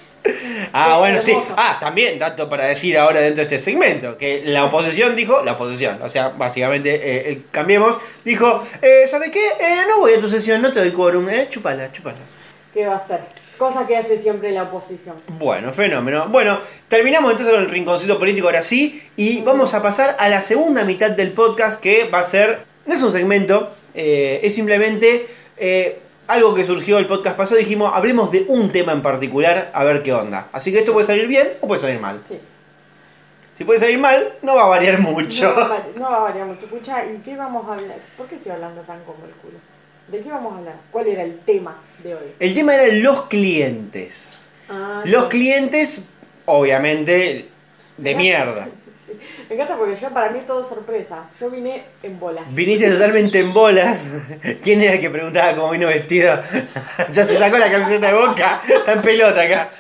Ah, bueno, sí. Ah, también, dato para decir ahora dentro de este segmento, que la oposición dijo, la oposición, o sea, básicamente, eh, el Cambiemos, dijo, eh, ¿sabes qué? Eh, no voy a tu sesión, no te doy quórum, eh, chupala, chupala. ¿Qué va a hacer? Cosa que hace siempre la oposición. Bueno, fenómeno. Bueno, terminamos entonces con el rinconcito político ahora sí, y vamos a pasar a la segunda mitad del podcast, que va a ser, no es un segmento, eh, es simplemente... eh, algo que surgió el podcast pasado, dijimos, hablemos de un tema en particular, a ver qué onda. Así que esto puede salir bien o puede salir mal. Sí. Si puede salir mal, no va a variar mucho. No, va a variar- no va a variar mucho. Escucha, ¿y qué vamos a hablar? ¿Por qué estoy hablando tan como el culo? ¿De qué vamos a hablar? ¿Cuál era el tema de hoy? El tema era los clientes. Ah, Los clientes, obviamente, de mierda. Sí. Me encanta porque yo para mí es todo sorpresa. Yo vine en bolas. Viniste totalmente en bolas. ¿Quién era el que preguntaba cómo vino vestido? ya se sacó la camiseta de boca. Está en pelota acá.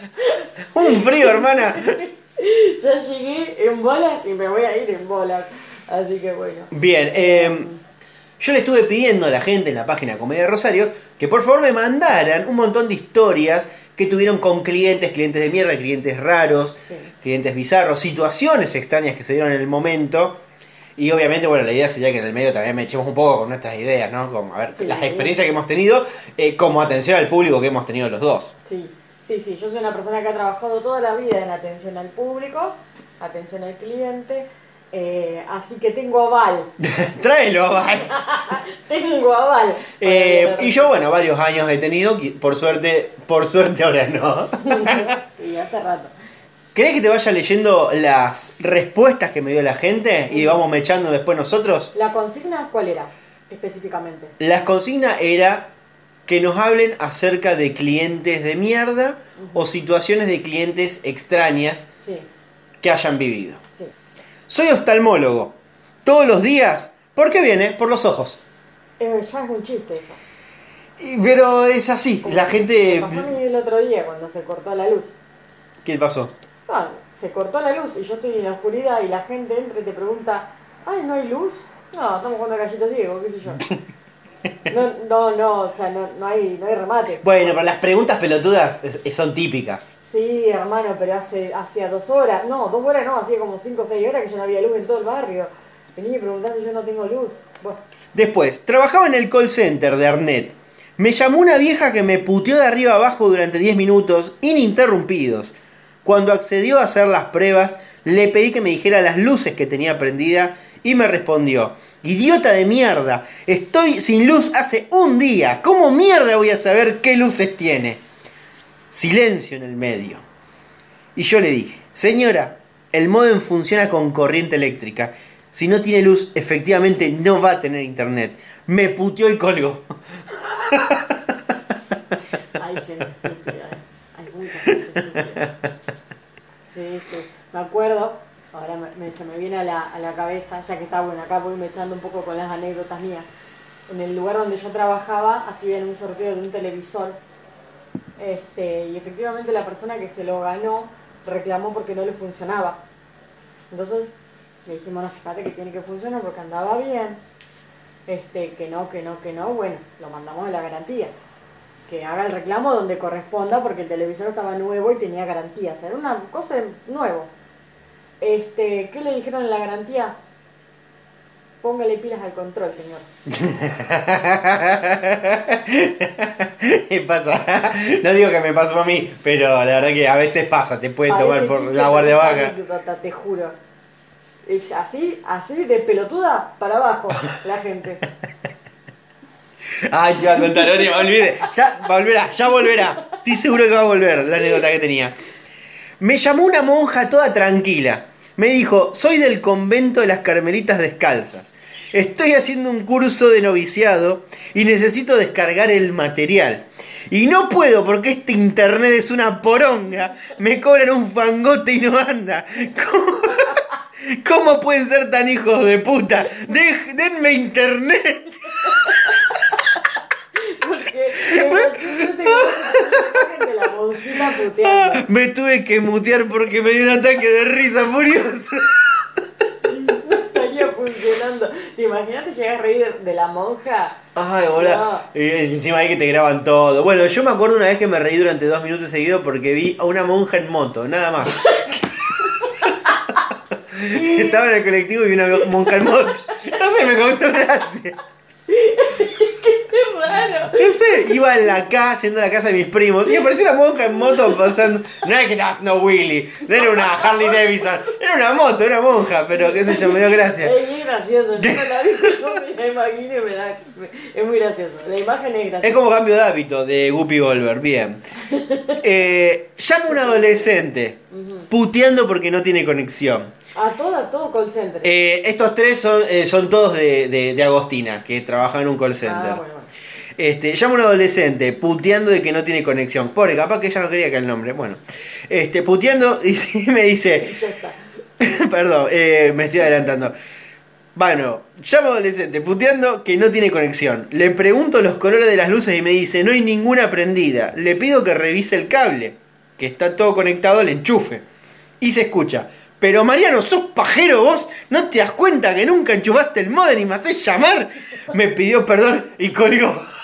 Un frío, hermana. Ya llegué en bolas y me voy a ir en bolas. Así que bueno. Bien, eh, yo le estuve pidiendo a la gente en la página Comedia Rosario que por favor me mandaran un montón de historias que tuvieron con clientes, clientes de mierda, clientes raros, Sí. clientes bizarros, situaciones extrañas que se dieron en el momento. Y obviamente, bueno, la idea sería que en el medio también me echemos un poco con nuestras ideas, ¿no? Con, a ver, Sí. las experiencias que hemos tenido, eh, como atención al público que hemos tenido los dos. Sí, sí, sí. Yo soy una persona que ha trabajado toda la vida en atención al público, atención al cliente. Eh, así que tengo aval. Tráelo, bye. tengo aval. Eh, y yo, bueno, varios años he tenido, por suerte, por suerte ahora no. Sí, hace rato. ¿Querés que te vaya leyendo las respuestas que me dio la gente y vamos mechando después nosotros? ¿La consigna cuál era específicamente? Las consignas era que nos hablen acerca de clientes de mierda o situaciones de clientes extrañas Sí, que hayan vivido. Soy oftalmólogo. Todos los días. ¿Por qué viene? Por los ojos. Eh, ya es un chiste eso. Y- Pero es así. La gente... Me pasó a mí el otro día cuando se cortó la luz. ¿Qué pasó? Ah, se cortó la luz y yo estoy en la oscuridad y la gente entra y te pregunta, ay, ¿no hay luz? No, estamos jugando a gallito ciego, qué sé yo. No, no, no, o sea, no, no, hay, no hay remate. Bueno, pero las preguntas pelotudas son típicas. Sí, hermano, pero hace dos horas, no, dos horas no, hacía como cinco o seis horas que ya no había luz en todo el barrio. Vení y preguntás si yo no tengo luz. Bueno, Después, trabajaba en el call center de Arnet. Me llamó una vieja que me puteó de arriba abajo durante 10 minutos, ininterrumpidos. Cuando accedió a hacer las pruebas, le pedí que me dijera las luces que tenía prendida y me respondió, idiota de mierda, estoy sin luz hace un día, ¿cómo mierda voy a saber qué luces tiene? Silencio en el medio. Y yo le dije, señora, el modem funciona con corriente eléctrica. Si no tiene luz, efectivamente no va a tener internet. Me puteó y colgó. hay gente estúpida, eh. hay mucha gente estúpida. Sí, sí, me acuerdo, ahora me- se me viene a la, a la cabeza, ya que está bueno, acá voy me echando un poco con las anécdotas mías. En el lugar donde yo trabajaba, hacían un sorteo de un televisor. Este, y efectivamente la persona que se lo ganó reclamó porque no le funcionaba. Entonces le dijimos, no, fíjate que tiene que funcionar porque andaba bien. Este, que no, que no, que no, bueno, lo mandamos a la garantía. Que haga el reclamo donde corresponda porque el televisor estaba nuevo y tenía garantía. O sea, era una cosa nuevo. Este, ¿qué le dijeron en la garantía? Póngale pilas al control, señor. ¿Qué pasa? No digo que me pasó a mí, pero la verdad que a veces pasa, te puede tomar por la guardia baja. anécdota, te juro. Es así, así de pelotuda para abajo la gente. Ay, te iba a contar, no me olvide. Ya volverá, ya volverá. Estoy seguro que va a volver la anécdota que tenía. Me llamó una monja toda tranquila. Me dijo, soy del convento de las Carmelitas Descalzas. Estoy haciendo un curso de noviciado y necesito descargar el material. Y no puedo porque este internet es una poronga. Me cobran un fangote y no anda. ¿Cómo, pueden ser tan hijos de puta? Denme internet. Porque me imagino que imagen de la monjita puteando. Me tuve que mutear porque me dio un ataque de risa furioso. No estaría funcionando. ¿Te imaginas te llegas a reír de, la monja? Ay, hola. Y encima ahí que te graban todo. Bueno, yo me acuerdo una vez que me reí durante dos minutos seguidos porque vi a una monja en moto, nada más. Estaba en el colectivo y vi una monja en moto. No sé, me causó gracia. ¡Qué raro! No sé, iba en la calle, yendo a la casa de mis primos, y apareció una monja en moto pasando. No es que estabas no Willy, no era una Harley Davidson, era una moto, era monja, pero qué sé yo, me dio gracia. Es muy gracioso. Yo no la vi, me la imagino y me da. me- Es muy gracioso. La imagen es graciosa. Es como cambio de hábito de Guppy Volver, bien. Eh, llama a un adolescente, puteando porque no tiene conexión. A todo, a todo call center. Eh, estos tres son, eh, son todos de, de- de Agostina, que trabajan en un call center. Ah, bueno, bueno. Este, llama a un adolescente puteando de que no tiene conexión. Pobre, capaz que ella no quería que el nombre. Bueno, este, puteando y sí me dice, perdón, eh, me estoy adelantando. Bueno, un adolescente puteando que no tiene conexión. Le pregunto los colores de las luces y me dice, no hay ninguna prendida. Le pido que revise el cable, que está todo conectado al enchufe. Y se escucha. Pero Mariano, sos pajero vos, ¿no te das cuenta que nunca enchufaste el modem y me haces llamar? Me pidió perdón y colgó.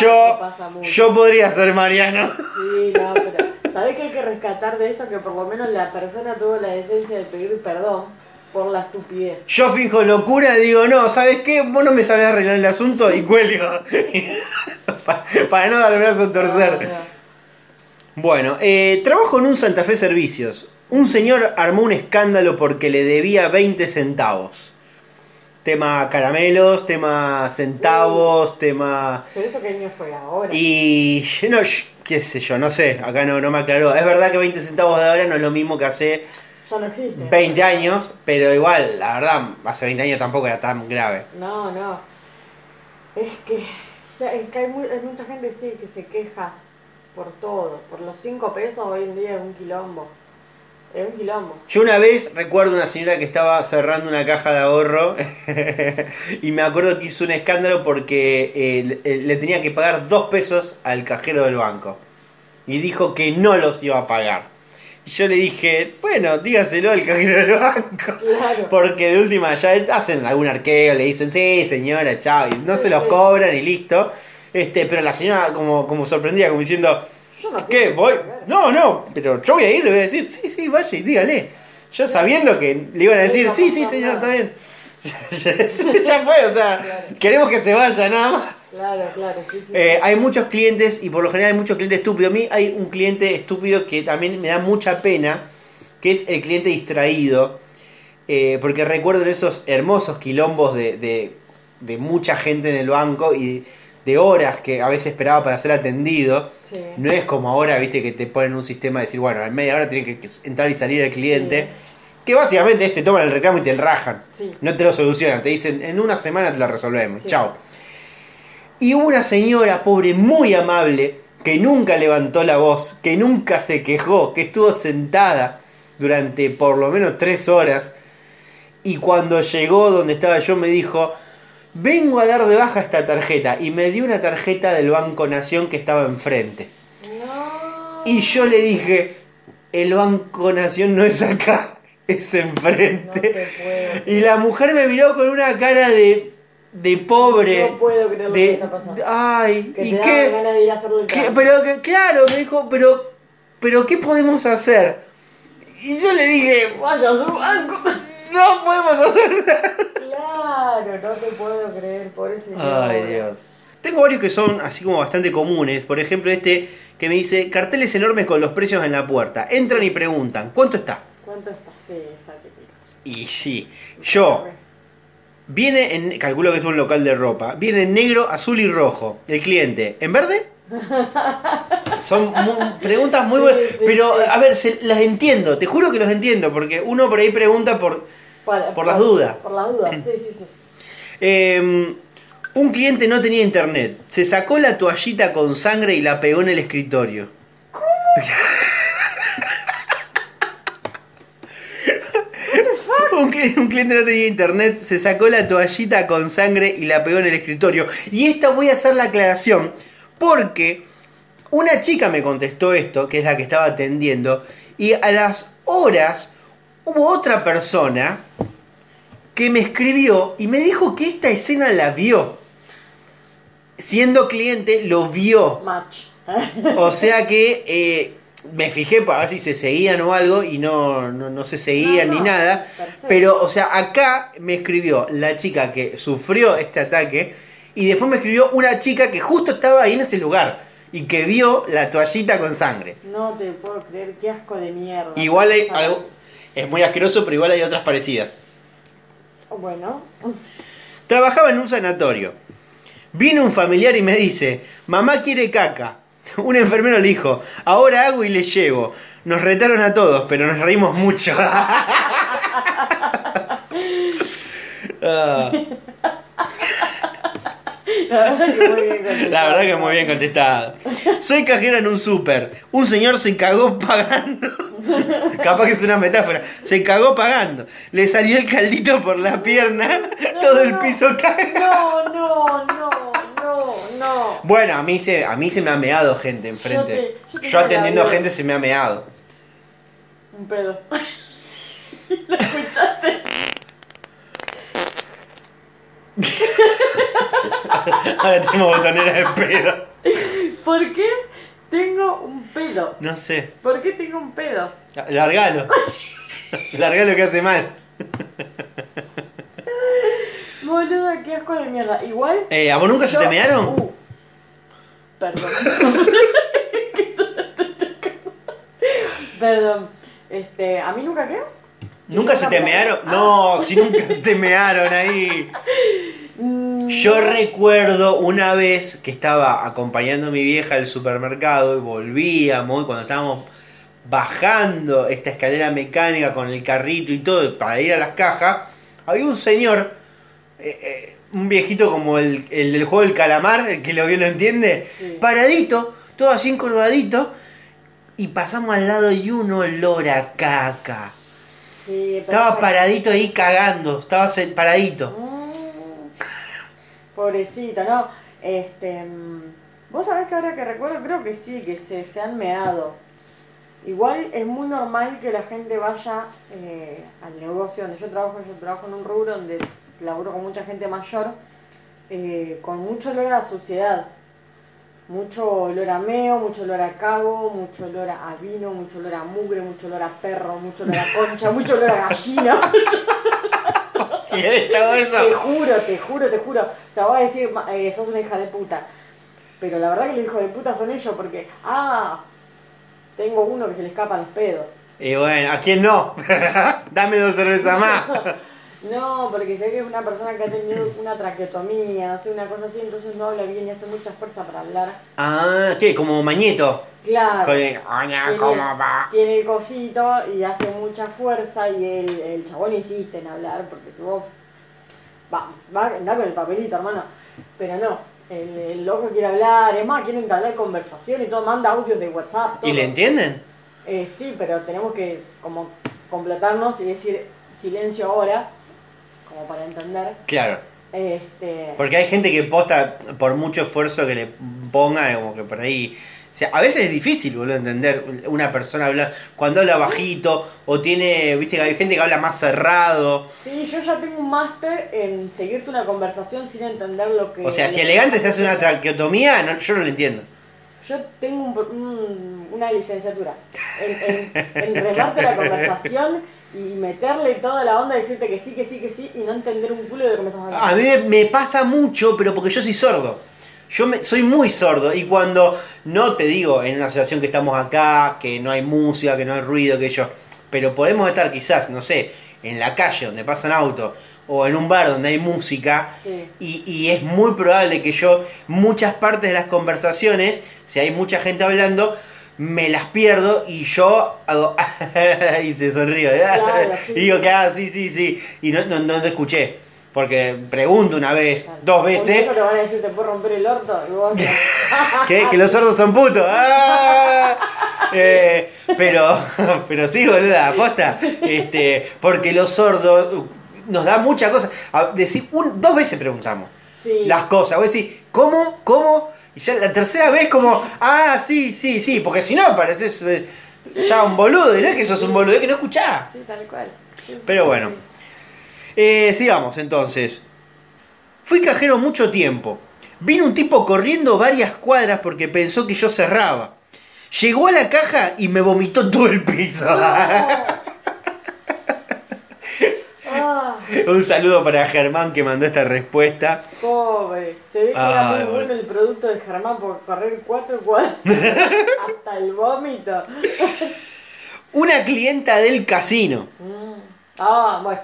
Yo, pasa yo podría ser Mariano. Sí, no, pero. ¿Sabés qué hay que rescatar de esto? Que por lo menos la persona tuvo la decencia de pedir perdón por la estupidez. Yo fijo locura y digo, no, ¿sabes qué? Vos no me sabés arreglar el asunto y cuelgo. Pa- Para no dar el brazo a torcer. No, no. Bueno, eh, trabajo en un Santa Fe Servicios. Un señor armó un escándalo porque le debía 20 centavos. Tema caramelos, tema centavos, tema... Pero esto qué año fue ahora. Y no, qué sé yo, no sé, acá no, no me aclaró. Es verdad que 20 centavos de ahora no es lo mismo que hace Ya no existe. 20 años, pero igual, la verdad, hace 20 años tampoco era tan grave. No, no. Es que, ya, es que hay, mu- hay mucha gente sí que se queja por todo. Por los 5 pesos hoy en día es un quilombo. Es un quilombo. Yo una vez recuerdo una señora que estaba cerrando una caja de ahorro y me acuerdo que hizo un escándalo porque eh, le, le tenía que pagar dos pesos al cajero del banco. Y dijo que no los iba a pagar. Y yo le dije, bueno, dígaselo al cajero del banco. Claro. Porque de última ya hacen algún arqueo, le dicen, sí señora, chao, y no se los cobran y listo. Este, pero la señora como, como sorprendida, como diciendo, Yo no ¿Qué? ¿Voy? No, no, pero yo voy a ir, le voy a decir, sí, sí, vaya y dígale. Yo sabiendo que le iban a decir, No sí, sí, señor, está bien. ya fue, o sea, Claro. queremos que se vaya nada más. Claro, claro, sí, sí. Eh, sí. hay muchos clientes y por lo general hay muchos clientes estúpidos. A mí hay un cliente estúpido que también me da mucha pena, que es el cliente distraído. eh, porque recuerdo esos hermosos quilombos de, de- de mucha gente en el banco y de horas que a veces esperaba para ser atendido. Sí. No es como ahora, viste, que te ponen un sistema de decir, bueno, en media hora tiene que entrar y salir el cliente. Que básicamente es te toman el reclamo y te rajan. Sí. No te lo solucionan. Te dicen, en una semana te lo resolvemos. Chao. Y una señora pobre, muy amable, que nunca levantó la voz, que nunca se quejó, que estuvo sentada durante por lo menos tres horas. Y cuando llegó donde estaba yo me dijo, vengo a dar de baja esta tarjeta. Y me dio una tarjeta del Banco Nación que estaba enfrente. No. Y yo le dije, el Banco Nación no es acá, es No enfrente. te puedo. Y la mujer me miró con una cara de, de pobre. No puedo creer lo que está pasando. Ay, Que ¿y qué? ganas de ir a. Pero que, claro, me dijo, pero, pero ¿qué podemos hacer? Y yo le dije, Vaya a su banco. no podemos hacer nada. Claro, no te puedo creer, por ese Ay, Dios. Tengo varios que son así como bastante comunes. Por ejemplo, este que me dice carteles enormes con los precios en la puerta. Entran y preguntan, ¿cuánto está? ¿Cuánto está? Sí, típica. Y sí, yo. Viene en. Calculo que es un local de ropa. Viene en negro, azul y rojo. El cliente. ¿En verde? Son preguntas muy Sí, buenas. sí, pero, sí. a ver, se- las entiendo. Te juro que los entiendo. Porque uno por ahí pregunta por. Por las dudas. Por las dudas, sí, sí, sí. eh, un cliente no tenía internet. Se sacó la toallita con sangre y la pegó en el escritorio. Un, cli- un cliente no tenía internet, se sacó la toallita con sangre y la pegó en el escritorio. Y esta voy a hacer la aclaración porque una chica me contestó esto, que es la que estaba atendiendo, y a las horas hubo otra persona que me escribió y me dijo que esta escena la vio. Siendo cliente, lo vio. Match. O sea que eh, me fijé para ver si se seguían o algo y no, no, no se seguían No, ni nada. perfecto. Pero, o sea, acá me escribió la chica que sufrió este ataque y después me escribió una chica que justo estaba ahí en ese lugar y que vio la toallita con sangre. No te puedo creer, qué asco de mierda. Igual hay algo, es muy asqueroso, pero igual hay otras parecidas. Bueno, Trabajaba en un sanatorio. Vino un familiar y me dice, mamá quiere caca. Un enfermero le dijo, ahora hago y le llevo. Nos retaron a todos, pero nos reímos mucho. Ah, la verdad que muy bien contestado. la verdad que muy bien contestado. Soy cajera en un súper. Un señor se cagó pagando. Capaz que es una metáfora. Se cagó pagando. Le salió el caldito por la pierna. todo el no. piso caga. No, no, no, no, no. Bueno, a mí se, a mí se me ha meado gente enfrente. Yo te- Yo, yo atendiendo vida. gente se me ha meado. Un pedo. ¿Lo escuchaste? Ahora tenemos botonera de pedo. ¿Por qué tengo un pedo? No sé. ¿Por qué tengo un pedo? Largalo. Largalo que hace mal. Boluda, qué asco de mierda. Igual. Eh, ¿A vos nunca se te mearon? Uh, perdón. perdón. Este, ¿a mí nunca qué? ¿Nunca se te mearon? No, si nunca se te mearon ahí. Mm, Yo recuerdo una vez que estaba acompañando a mi vieja al supermercado y volvíamos y cuando estábamos bajando esta escalera mecánica con el carrito y todo para ir a las cajas, había un señor, eh, eh, un viejito como el, el del juego del calamar, el que lo vio lo entiende, Sí. paradito, todo así encorvadito, y pasamos al lado y un olor a caca. Sí, Estaba paradito ahí cagando, estaba paradito. Mm, Pobrecito, ¿no? Este. mm, Vos sabés que ahora que recuerdo, creo que sí, que se, se han meado. Igual es muy normal que la gente vaya eh, al negocio donde yo trabajo. Yo trabajo en un rubro donde laburo con mucha gente mayor, eh, con mucho olor a suciedad. Mucho olor a meo, mucho olor a cago, mucho olor a vino, mucho olor a mugre, mucho olor a perro, mucho olor a concha, mucho olor a gallina. ¿Qué es todo Te eso? juro, te juro, te juro. O sea, voy a decir, eh, sos una hija de puta. Pero la verdad que los hijos de puta son ellos porque, ah, tengo uno que se le escapan los pedos. Y bueno, ¿a quién no? Dame dos cervezas más. No, porque sé que es una persona que ha tenido una traqueotomía, no sé, una cosa así, entonces no habla bien y hace mucha fuerza para hablar. Ah, ¿qué? Como Mañeto. Claro. Con el, "Oña, tiene, ¿cómo va?". tiene el cosito y hace mucha fuerza y el, el chabón insiste en hablar porque si vos va, va a andar con el papelito, hermano. Pero no, el, el loco quiere hablar, es más, quiere entablar conversación y todo, manda audios de WhatsApp. ¿Y le entienden? Eh, sí, pero tenemos que como completarnos y decir silencio ahora, como para entender. Claro. Este, Porque hay gente que posta por mucho esfuerzo que le ponga, como que por ahí. O sea, a veces es difícil, boludo, entender una persona hablar cuando habla bajito o tiene, viste que hay gente que habla más cerrado. sí, yo ya tengo un máster en seguirte una conversación sin entender lo que... O sea, si elegante se hace una traqueotomía, no, yo no lo entiendo. yo tengo un un- una licenciatura en, en, en la conversación y meterle toda la onda, decirte que sí, que sí, que sí, y no entender un culo de lo que me estás hablando. A mí me, pasa mucho, pero porque yo soy sordo. Yo me- soy muy sordo y cuando no te digo en una situación que estamos acá, que no hay música, que no hay ruido, que yo, pero podemos estar quizás, no sé, en la calle donde pasan autos o en un bar donde hay música Sí. y, y es muy probable que yo muchas partes de las conversaciones, si hay mucha gente hablando, me las pierdo y yo hago y se sonrío Claro, sí, y digo que ah, sí, sí, sí y no, no, no te escuché. Porque pregunto una vez, dos veces, te van a decir, te puedo romper el orto, y vos ¿qué? Que los sordos son putos. ¡Ah! Eh, pero, pero sí, boluda, aposta. Este, porque los sordos nos da muchas cosas. Decir, un- dos veces preguntamos Sí. las cosas. Vos decís, ¿cómo? ¿Cómo? Y ya la tercera vez como, ah, sí, sí, sí. Porque si no, pareces eh, ya un boludo. Y no es que sos un boludo, es que no escuchás. Sí, tal cual. Sí, Pero bueno. Eh, sigamos entonces. Fui cajero mucho tiempo. Vino un tipo corriendo varias cuadras porque pensó que yo cerraba. Llegó a la caja y me vomitó todo el piso. Ah, un saludo para Germán que mandó esta respuesta. pobre. Se ve que Ay, era muy bueno. bueno el producto de Germán por correr cuatro cuadras hasta el vómito. Una clienta del casino. Ah, bueno.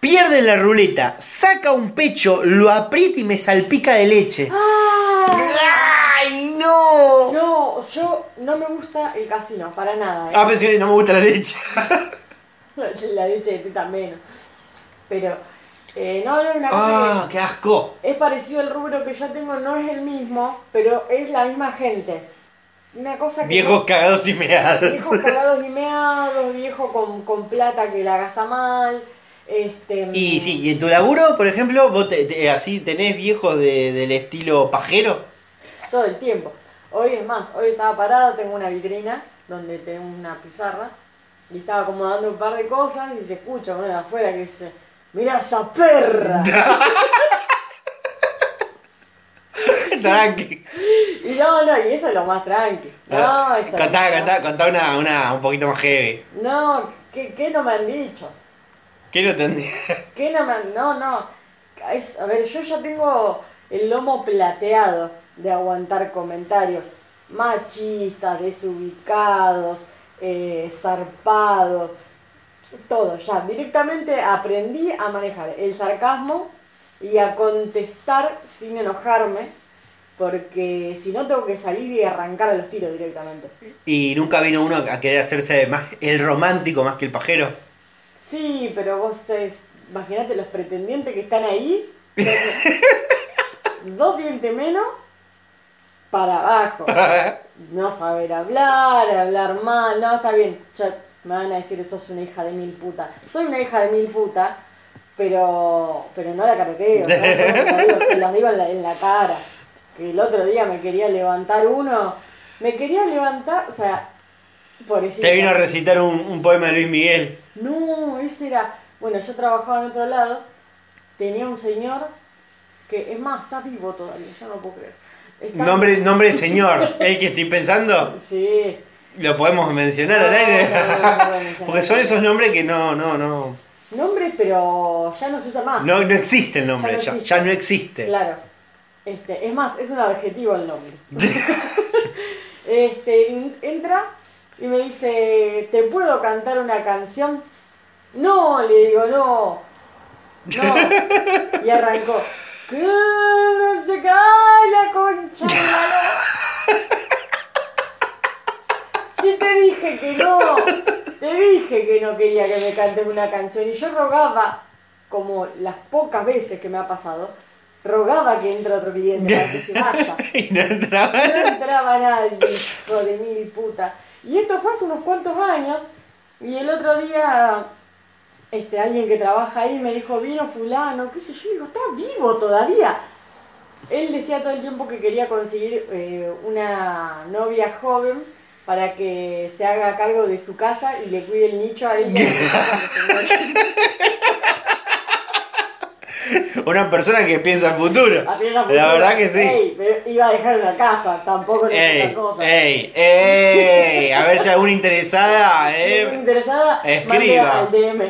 Pierde la ruleta, saca un pecho, lo aprieta y me salpica de leche. ¡Ay, no! No, yo no me gusta el casino, para nada. ¿eh? Ah, pensé que no me gusta la leche. La leche de teta menos. Pero, eh, no, no, una cosa ¡Ah, que qué asco! es parecido al rubro que yo tengo, no es el mismo, pero es la misma gente. Una cosa que. Viejos cagados y meados. Viejos cagados y meados, viejo con, con plata que la gasta mal. Este, Y sí, y en tu laburo, por ejemplo, vos te- te- así tenés viejos de- del estilo pajero. Todo el tiempo. Hoy es más, hoy estaba parado, tengo una vitrina donde tengo una pizarra y estaba acomodando un par de cosas y se escucha uno de afuera que dice, mirá esa perra. Tranqui. y no, no, y eso es lo más tranqui. No, eso es contá, más contá, contá una, una un poquito más heavy. No, ¿qué, qué no me han dicho? ¿Qué no entendí? ¿Qué no me han... No, no. Es- a ver, yo ya tengo el lomo plateado de aguantar comentarios machistas, desubicados, eh, zarpados, todo ya. Directamente aprendí a manejar el sarcasmo y a contestar sin enojarme, porque si no tengo que salir y arrancar a los tiros directamente. Y nunca vino uno a querer hacerse más el romántico más que el pajero. Sí, pero vos es, imaginate los pretendientes que están ahí. dos dientes menos para abajo. No saber hablar, hablar mal, no, está bien. Me van a decir que sos una hija de mil puta. Soy una hija de mil puta, pero pero no la carreteo, ¿no? Se los digo en la, en la cara. Que el otro día me quería levantar uno, me quería levantar, o sea, por Te vino a recitar un, un poema de Luis Miguel. no, ese era. Bueno, yo trabajaba en otro lado. Tenía un señor que, es más, está vivo todavía, yo no puedo creer. Está- Nombre, nombre de señor. El que estoy pensando. Sí. Lo podemos mencionar No, al aire. no, no, no podemos mencionar. Porque son esos nombres que no, no, no. Nombre, pero ya no se usa más. No, no existe el nombre, Ya no ya, no existe. Claro. Este, es más, es un adjetivo el nombre. este, en- entra y me dice, ¿te puedo cantar una canción? No, le digo, no. No. Y arrancó. Que se cae la concha de la lora". Si te dije que no, te dije que no quería que me cantes una canción y yo rogaba, como las pocas veces que me ha pasado, rogaba que entre otro cliente para que se vaya. y no entraba. No entraba nadie, hijo de mil puta. Y esto fue hace unos cuantos años. Y el otro día, este, alguien que trabaja ahí me dijo, vino fulano, qué sé yo, y digo, está vivo todavía. Él decía todo el tiempo que quería conseguir eh, una novia joven para que se haga cargo de su casa y le cuide el nicho a él. Una persona que piensa en futuro. A piensa La verdad que sí. Ey, pero iba a dejar una casa, tampoco Ey, otra cosa. ey, ey, a ver si alguna interesada, Si eh. interesada, escriba. al DM.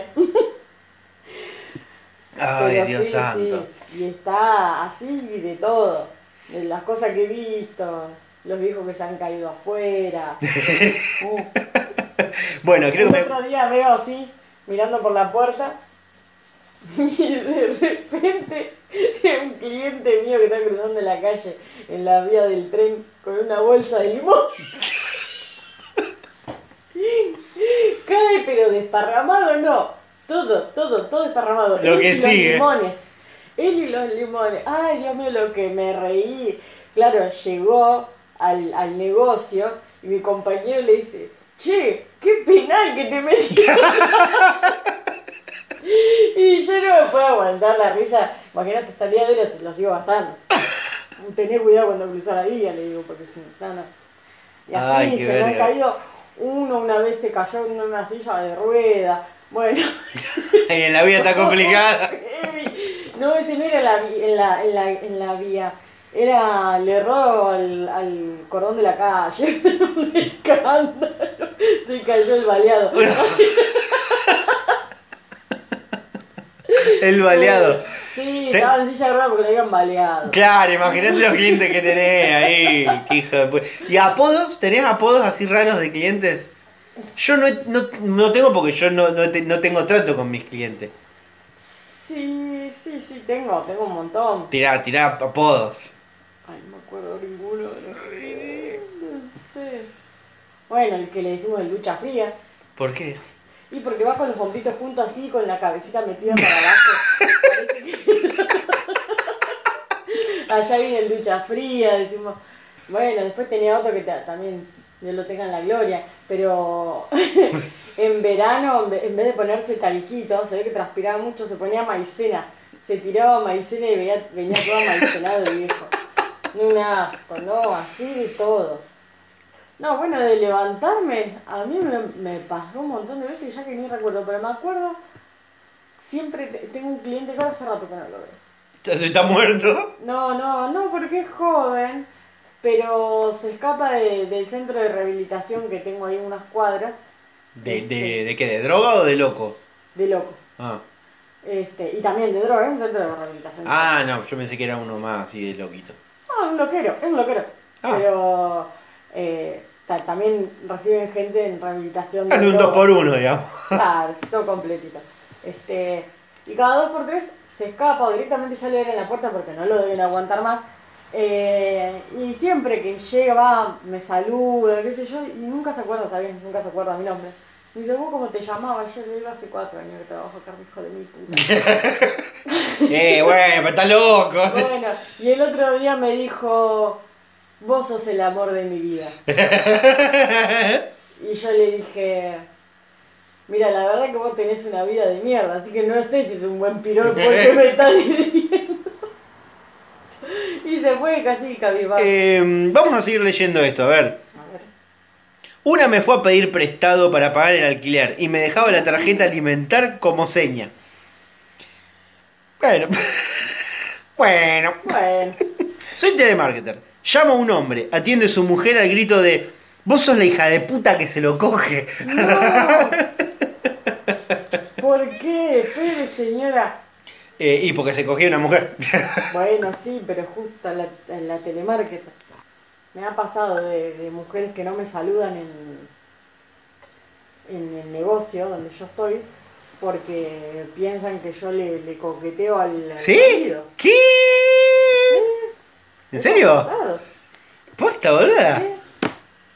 Ay, Pero Dios sí, santo. sí, Y está así de todo. De las cosas que he visto, los viejos que se han caído afuera. Uh, Bueno, creo el que me. otro día veo así, mirando por la puerta, y de repente un cliente mío que está cruzando la calle en la vía del tren con una bolsa de limón. Cae pero desparramado no. Todo, todo, todo desparramado. Lo Él que y sigue. Los limones. Él y los limones. Ay, Dios mío, lo que me reí. Claro, llegó al, al negocio y mi compañero le dice, che, qué penal que te metieron. y yo no me puedo aguantar la risa. Imagínate, hasta el día de hoy lo, sigo gastando. Tené cuidado cuando cruzar la vía, le digo, porque si no, no. Y así Ay, se me han caído. Uno una vez se cayó en una silla de rueda. Bueno. En la vida está complicada. No, ese no era la, en, la, en, la, en la vía. Era, le erró al, al cordón de la calle. Un escándalo. Se cayó el baleado. El baleado. Sí, estaba en silla de ruedas porque le habían baleado. Claro, imagínate los clientes que tenés ahí. Qué hijo de pu- ¿Y apodos? ¿Tenés apodos así raros de clientes? Yo no, no, no tengo porque yo no, no, te- no tengo trato con mis clientes. Sí, sí, sí, tengo, tengo un montón. Tirá, tirá apodos. Acuerdo ninguno. No, no sé. Bueno, el que le decimos el ducha fría. ¿Por qué? Y porque va con los hombritos juntos así, con la cabecita metida para abajo. Allá viene el ducha fría, decimos. Bueno, después tenía otro que ta- también Dios lo tenga en la gloria, pero en verano, en ve- en vez de ponerse talquito, se ve que transpiraba mucho, se ponía maicena. Se tiraba maicena y veía- venía todo maicenado el viejo. Un asco, no, así de todo. No, bueno, de levantarme, a mí me, me pasó un montón de veces ya que ni recuerdo, pero me acuerdo, siempre te- tengo un cliente que ahora hace rato que no lo veo. ¿Está muerto? No, no, no, porque es joven, pero se escapa de- del centro de rehabilitación que tengo ahí unas cuadras, ¿De, de, ¿De qué? ¿De droga o de loco? de loco. Ah. Este, y también de droga, es un centro de rehabilitación. Ah, no, yo pensé que era uno más así de loquito. Ah, un loquero, es un loquero. Ah. Pero eh, ta- también reciben gente en rehabilitación Es un droga. 2 por 1 digamos. Claro, es todo completito. Este, y cada dos por tres se escapa o directamente ya le abren la puerta porque no lo deben aguantar más. Eh, y siempre que llega, va, me saluda, qué sé yo, y nunca se acuerda, está bien, nunca se acuerda mi nombre. Me dice, ¿vos cómo te llamabas? Yo le digo, hace cuatro años que trabajo acá, hijo de mi puta. eh, bueno, pero está loco. bueno, y el otro día me dijo, vos sos el amor de mi vida. Y yo le dije, mira, la verdad que vos tenés una vida de mierda, así que no sé si es un buen pirón porque me estás diciendo. Y se fue casi cabizbajo. Eh, vamos a seguir leyendo esto, a ver. A ver. Una me fue a pedir prestado para pagar el alquiler y me dejaba la tarjeta alimentar como seña. Bueno. bueno. Bueno, Soy telemarketer. Llamo a un hombre, atiende su mujer al grito de Vos sos la hija de puta que se lo coge. no. ¿Por qué? Espere, señora. Eh, y porque se cogía una mujer. Bueno, sí, pero justo en la, en la telemarketer. Me ha pasado de, de mujeres que no me saludan en, en el negocio donde yo estoy porque piensan que yo le, le coqueteo al, marido. ¿Qué? ¿En Eso ha serio? ¿Posta, boluda? ¿eh?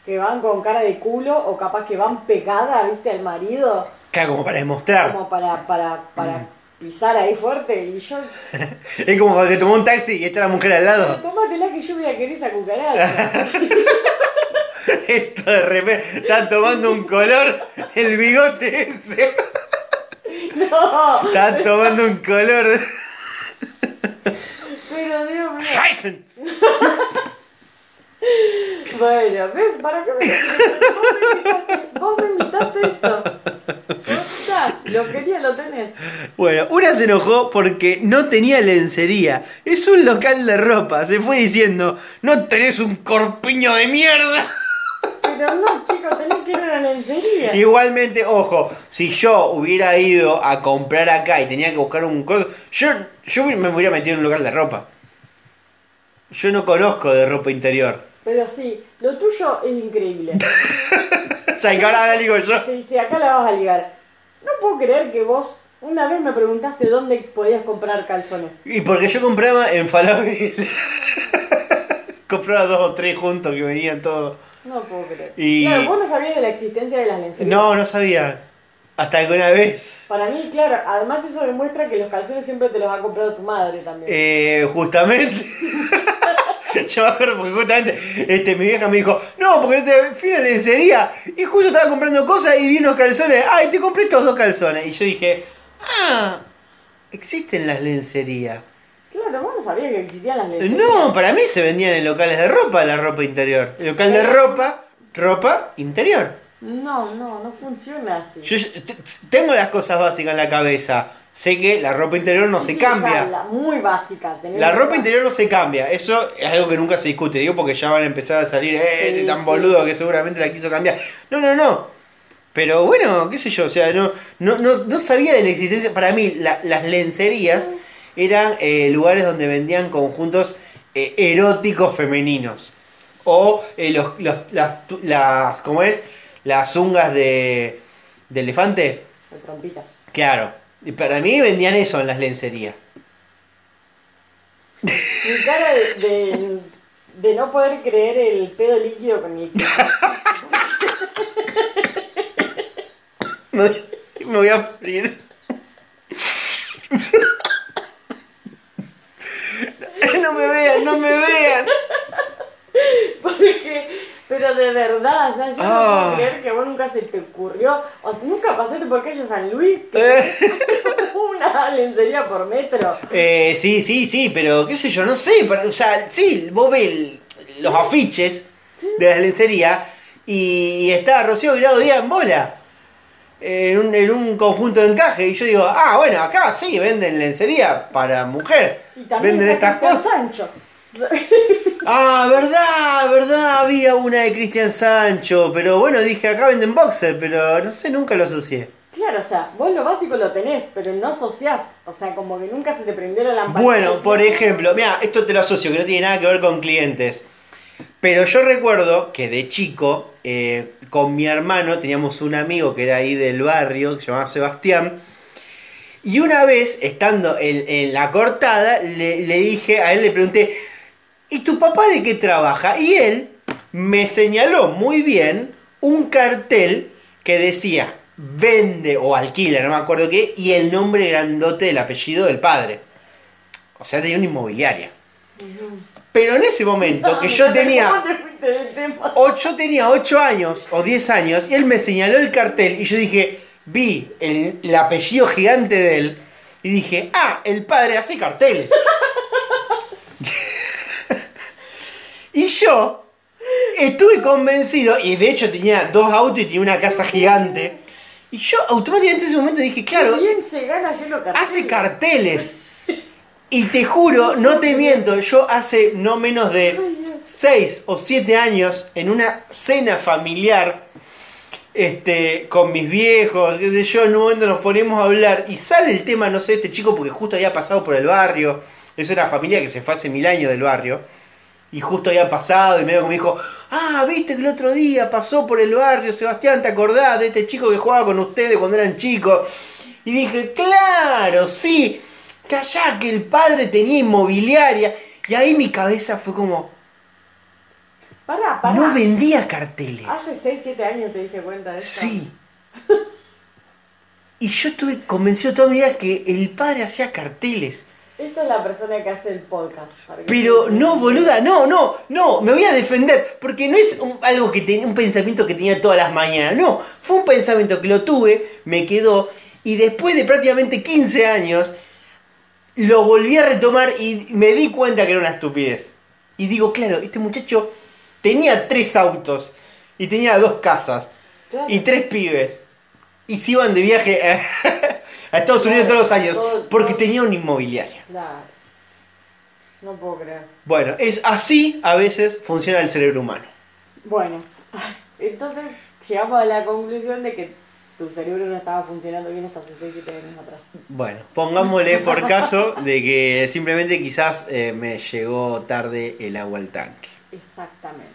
Que van con cara de culo o capaz que van pegada, viste, al marido Claro, como para demostrar. como para, para, para pisar ahí fuerte y yo, Es como cuando te tomó un taxi y está la mujer al lado. tómatela que yo voy a querer esa cucaracha. Esto de repente está tomando un color el bigote ese. No, Está tomando un color. pero Dios mío. Scheißen. Bueno, ¿ves? ¿Para qué me Vos me invitaste, vos me invitaste esto. ¿Cómo estás? Lo quería, lo tenés. Bueno, una se enojó porque no tenía lencería. Es un local de ropa. Se fue diciendo, no tenés un corpiño de mierda. Pero no, chicos, tenés que ir a una lencería. Igualmente, ojo, si yo hubiera ido a comprar acá y tenía que buscar un coso, yo, yo me hubiera metido en un local de ropa. Yo no conozco de ropa interior. Pero sí, lo tuyo es increíble. O sea, que ahora digo yo. Sí, sí, acá la vas a ligar. No puedo creer que vos una vez me preguntaste dónde podías comprar calzones. Y porque yo compraba en Falabella. compraba dos o tres juntos que venían todos. No puedo creer. Y- Claro, vos no sabías de la existencia de las lencerías. No, no sabía. Hasta que una vez. Para mí, claro, además eso demuestra que los calzones siempre te los ha comprado tu madre también. Eh, justamente. Yo me acuerdo porque justamente este, mi vieja me dijo, no, porque no te fui a la lencería y justo estaba comprando cosas y vi unos calzones. Ay, te compré estos dos calzones. Y yo dije, ah, existen las lencerías. Claro, vos no sabías que existían las lencerías. No, para mí se vendían en locales de ropa la ropa interior. El local de ropa, ropa interior. No, no, no funciona así. Yo tengo las cosas básicas en la cabeza. Sé que la ropa interior no Sí, se sí, cambia. la- muy básica. La ropa interior no se cambia, eso es algo que nunca se discute, digo porque ya van a empezar a salir, eh, Sí, tan boludo que seguramente la quiso cambiar. No, no, no. Pero bueno, qué sé yo, o sea, no, no, no, no sabía de la existencia. Para mí, la- las lencerías eran eh, lugares donde vendían conjuntos eh, eróticos femeninos. O eh, los, los- las, las, ¿cómo es? Las zungas de, de elefante. De trompita. Claro. Y para mí vendían eso en las lencerías. Mi cara de, de, de no poder creer el pedo líquido con el que... Me, me voy a morir. No me vean, no me vean. Porque, pero de verdad, ya yo no Ah. puedo creer que vos nunca se te ocurrió, o nunca pasaste por calle San Luis, que Eh. una lencería por metro. Eh, sí, sí, sí, pero qué sé yo, no sé. para- o sea, sí, vos ves los afiches de la lencería y, y está Rocío Virado Díaz en bola. En un, en un conjunto de encaje. Y yo digo, ah, bueno, acá sí venden lencería para mujer. Y también Venden estas Cristian cosas. Sancho. Ah, verdad, verdad, había una de Cristian Sancho, pero bueno, dije, acá venden boxer, pero no sé, nunca lo asocié. Claro, o sea, vos lo básico lo tenés, pero no asociás. O sea, como que nunca se te prendió la lamparita. Bueno, por ejemplo, mira, esto te lo asocio, que no tiene nada que ver con clientes. Pero yo recuerdo que de chico, eh, con mi hermano, teníamos un amigo que era ahí del barrio, que se llamaba Sebastián. Y una vez, estando en, la cortada, le, le dije, a él le pregunté, ¿y tu papá de qué trabaja? Y él me señaló muy bien un cartel que decía, vende o alquila, no me acuerdo qué, y el nombre grandote del apellido del padre. O sea, tenía una inmobiliaria. Pero en ese momento, que yo "Ah, ¿Cómo tenía o- yo tenía 8 años o 10 años y él me señaló el cartel y yo dije, vi el, el apellido gigante de él y dije, ah, el padre hace carteles. y yo estuve convencido, y de hecho tenía dos autos y tenía una casa gigante. Y yo automáticamente en ese momento dije, claro, Bien se gana haciendo carteles. hace carteles. Y te juro, no te miento, yo hace no menos de 6 o 7 años, en una cena familiar, este, con mis viejos, qué sé yo, en un momento nos ponemos a hablar y sale el tema, no sé, de este chico, porque justo había pasado por el barrio. Es una familia que se fue hace mil años del barrio. Y justo había pasado y medio me dijo, ah, viste que el otro día pasó por el barrio, Sebastián, ¿te acordás de este chico que jugaba con ustedes cuando eran chicos? Y dije, claro, sí, callá que el padre tenía inmobiliaria. Y ahí mi cabeza fue como, Pará, pará. no vendía carteles. Hace 6, 7 años te diste cuenta de eso. Sí. Y yo estuve convencido toda mi vida que el padre hacía carteles. Esta es la persona que hace el podcast. Pero no, boluda, no, no, no, me voy a defender, porque no es un- algo que tenía, un pensamiento que tenía todas las mañanas, no, fue un pensamiento que lo tuve, me quedó, y después de prácticamente 15 años, lo volví a retomar y me di cuenta que era una estupidez. Y digo, claro, este muchacho tenía tres autos, y tenía dos casas, Claro. y tres pibes. y se iban de viaje a, a Estados Unidos todos los años Todo- porque todo- tenía una inmobiliaria. Claro. No puedo creer. Bueno, es así a veces funciona el cerebro humano. Bueno, entonces llegamos a la conclusión de que tu cerebro no estaba funcionando bien hasta hace 6, 7 años atrás. Bueno, pongámosle por caso de que simplemente quizás eh, me llegó tarde el agua al tanque. Exactamente.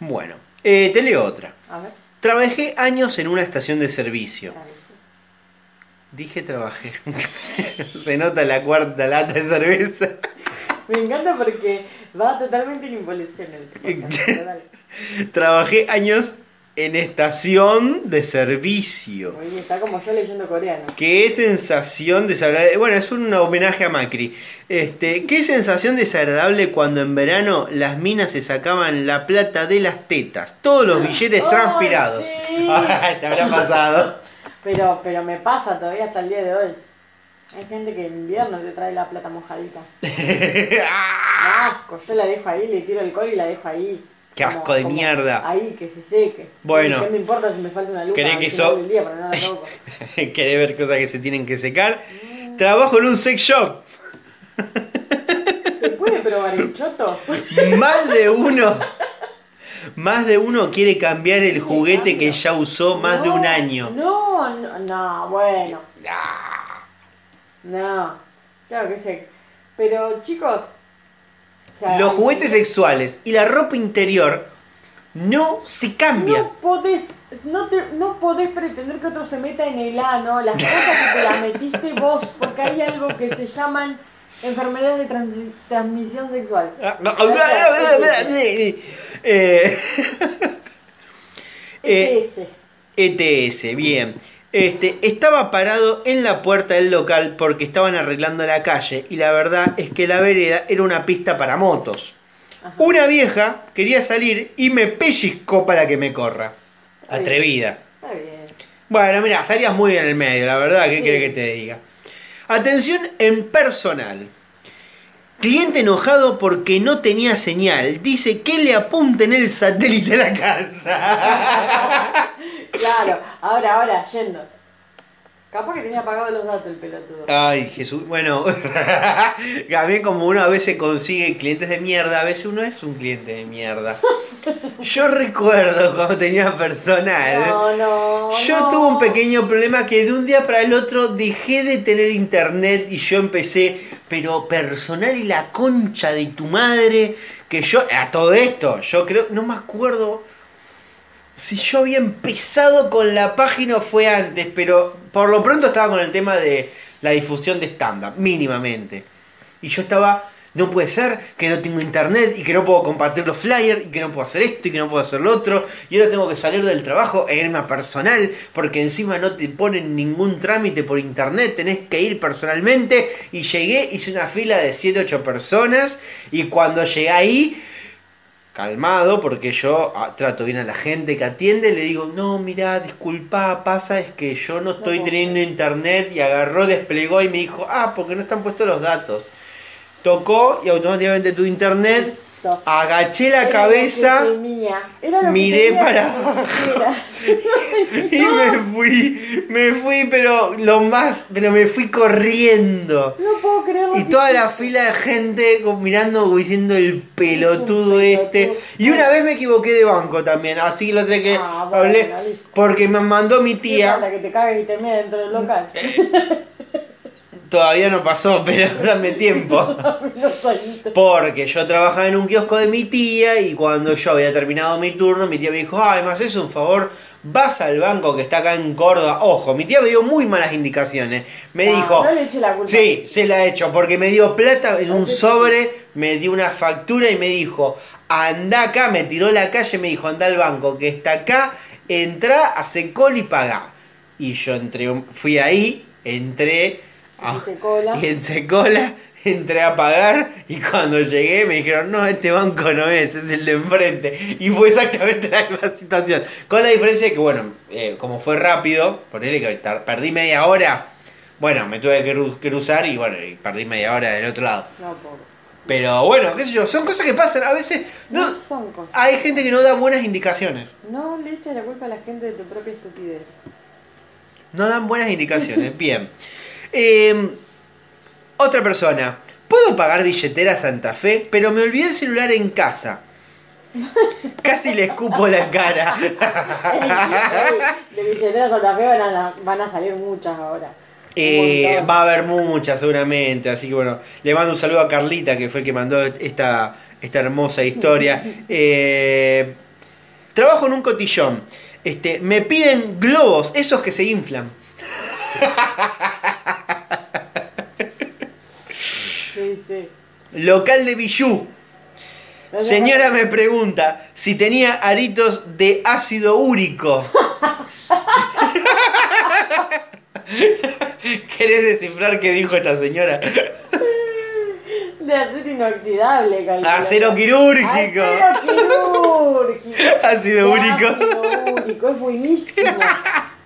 Bueno, eh, te leo otra. A ver. Trabajé años en una estación de servicio. Dije trabajé. Se nota la cuarta lata de cerveza. Me encanta porque va totalmente en involución el podcast. Trabajé años en estación de servicio. Está como yo leyendo coreano. Qué sensación desagradable. Bueno, es un homenaje a Macri. Este, qué sensación desagradable cuando en verano las minas se sacaban la plata de las tetas. Todos los billetes ¡Ay, transpirados. sí! Ay, te habrá pasado. Pero, pero me pasa todavía hasta el día de hoy. Hay gente que en invierno te trae la plata mojadita. Asco, yo la dejo ahí, le tiro alcohol y la dejo ahí. Qué asco de mierda. Ahí, que se seque. Bueno. ¿Qué me importa si me falta una luz? ¿Cree que eso- el día, pero no la toco. Querés ver cosas que se tienen que secar. Trabajo en un sex shop. ¿Se puede probar el choto? Más de uno. Más de uno quiere cambiar el juguete que ya usó más de un No, año. No, no, no, bueno. No, claro que sé. Pero chicos, o sea, Los juguetes sexuales y la ropa interior no se cambian. No podés, no, te, no podés pretender que otro se meta en el ano, las cosas que te las metiste vos, porque hay algo que se llaman enfermedades de transmisión sexual. ETS. ETS, bien. Este, estaba parado en la puerta del local porque estaban arreglando la calle y la verdad es que la vereda era una pista para motos. Una vieja quería salir y me pellizcó para que me corra. Atrevida. Está bien. Bueno, mira, estarías muy en el medio, la verdad, ¿qué Sí. quiere que te diga? Atención en personal. Cliente enojado porque no tenía señal. Dice que le apunten el satélite a la casa. Claro, ahora, ahora, yendo. Capaz que tenía apagados los datos el pelotudo. Ay, Jesús. Bueno, también como uno a veces consigue clientes de mierda, a veces uno es un cliente de mierda. Yo recuerdo cuando tenía personal. No, no. Yo no. tuve un pequeño problema que de un día para el otro dejé de tener internet y yo empecé, pero personal y la concha de tu madre, que yo, a todo esto, yo creo, no me acuerdo si yo había empezado con la página fue antes, pero por lo pronto estaba con el tema de la difusión de stand-up, mínimamente. Y yo estaba, no puede ser que no tengo internet y que no puedo compartir los flyers y que no puedo hacer esto y que no puedo hacer lo otro. Y ahora tengo que salir del trabajo e irme a personal porque encima no te ponen ningún trámite por internet, tenés que ir personalmente. Y llegué, hice una fila de 7-8 personas y cuando llegué ahí calmado, porque yo ah, trato bien a la gente que atiende, le digo, no, mira, disculpa, pasa, es que yo no estoy teniendo internet y agarró, desplegó y me dijo, ah, porque no están puestos los datos. Tocó y automáticamente tu internet, Agaché la Era cabeza miré para dijeras. y me fui, me fui, pero lo más, pero me fui corriendo. No puedo creerlo. Y que toda la fila de gente como mirando diciendo el pelotudo Es este. pelotudo. Y una vez me equivoqué de banco también, así lo otra que Ah, bueno, hablé listo. porque me mandó mi ¿Qué tía. que te cagues y te dentro del local. Todavía no pasó, pero dame tiempo. Porque yo trabajaba en un kiosco de mi tía y cuando yo había terminado mi turno, mi tía me dijo, ay, me haces un favor, vas al banco que está acá en Córdoba. Ojo, mi tía me dio muy malas indicaciones. Me Ah, dijo, No le eché la culpa. Sí, se la he hecho, porque me dio plata en un sobre, me dio una factura y me dijo, anda acá, me tiró a la calle, me dijo, anda al banco que está acá, entra, hace cola y paga. Y yo entré, fui ahí, entré, a- Hice cola. y en entré a pagar y cuando llegué me dijeron, no, este banco no es, es el de enfrente. Y fue exactamente la misma situación. Con la diferencia de que, bueno, eh, como fue rápido, ponele que perdí media hora, bueno, me tuve que cru- cruzar y bueno, y perdí media hora del otro lado. No, pobre. Pero bueno, qué sé yo, son cosas que pasan, a veces no, No son cosas. hay gente que no da buenas indicaciones. No le eches la culpa a la gente de tu propia estupidez. No dan buenas indicaciones. Bien. Eh, otra persona. Puedo pagar billetera Santa Fe, pero me olvidé el celular en casa. Casi le escupo la cara. de billetera Santa Fe van a, van a salir muchas ahora. Eh, va a haber muchas seguramente, así que bueno, le mando un saludo a Carlita, que fue el que mandó esta, esta hermosa historia. Eh, trabajo en un cotillón. Este, me piden globos, esos que se inflan. Sí, sí. Local de Bijú. Señora me pregunta si tenía aritos de ácido úrico. ¿Querés descifrar qué dijo esta señora? De acero inoxidable, calculo. Acero quirúrgico. Acero quirúrgico. Ácido úrico. Ácido úrico, es buenísimo.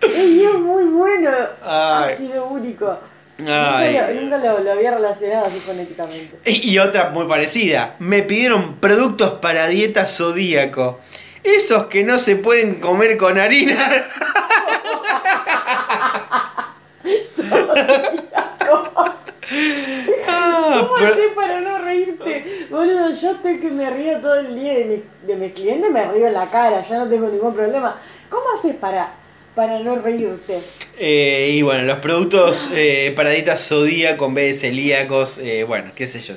Es muy bueno. Ay. Ácido úrico. Nunca, lo, nunca lo- lo había relacionado así fonéticamente. Y y otra muy parecida. Me pidieron productos para dieta zodíaco. Esos que no se pueden comer con harina. Ah, ¿Cómo pero- haces para no reírte? Boludo, yo estoy que me río todo el día de, mi- de mis clientes, me río en la cara, yo no tengo ningún problema. ¿Cómo haces para, para no reírte? Eh, y bueno, los productos eh, para dieta en vez de celíacos, eh, bueno, qué sé yo.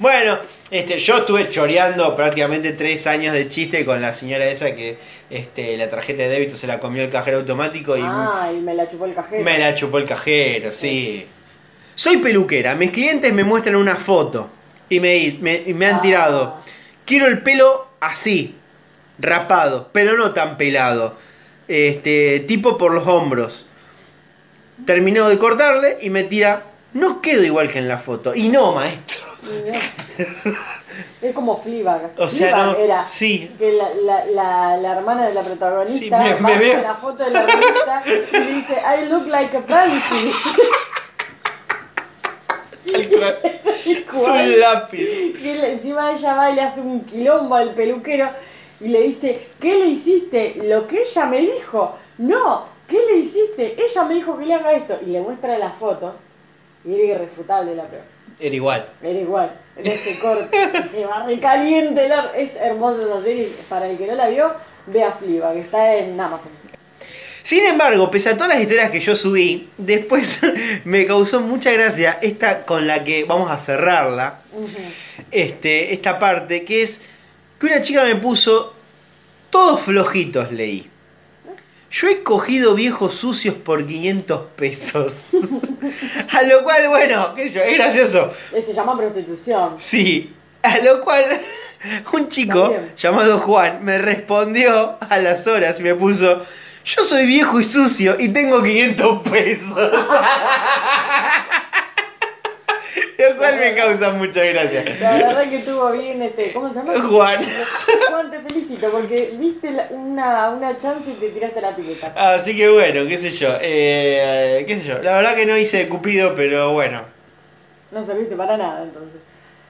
Bueno, este, yo estuve choreando prácticamente tres años de chiste con la señora esa que este, la tarjeta de débito se la comió el cajero automático y Ah, y me la chupó el cajero. me la chupó el cajero, sí. Soy peluquera, mis clientes me muestran una foto y me, me, y me han Ah. tirado. Quiero el pelo así, rapado, pero no tan pelado. Este, tipo por los hombros. Terminó de cortarle y me tira. No quedo igual que en la foto. Y no, maestro. Es como Fleabag. O sea, Fleabag no- era sí. que la, la, la, la hermana de la protagonista Sí, me- va me con veo. la foto de la revista y le dice I look like a pansy. Un lápiz. Y encima ella va y le hace un quilombo al peluquero y le dice, ¿qué le hiciste? Lo que ella me dijo. No, ¿qué le hiciste? Ella me dijo que le haga esto. Y le muestra la foto. Y era irrefutable la prueba. Era igual. Era igual, en ese corte. y se va recaliente. el ar- Es hermosa esa serie. Para el que no la vio, vea Fliba, que está en Amazon. Sin embargo, pese a todas las historias que yo subí, después me causó mucha gracia esta con la que vamos a cerrarla. Este, esta parte, que es que una chica me puso todos flojitos leí. Yo he cogido viejos sucios por 500 pesos. a lo cual, bueno, qué sé yo, es gracioso. Eh, Se llama prostitución. Sí, a lo cual un chico También. llamado Juan me respondió a las horas y me puso, yo soy viejo y sucio y tengo 500 pesos. lo cual me causa mucha gracia. La verdad que estuvo bien este. ¿Cómo se llama? Juan. Juan, te felicito porque viste la- una, una chance y te tiraste la pileta. Así que bueno, qué sé yo, eh, qué sé yo. La verdad que no hice Cupido, pero bueno, No serviste para nada entonces.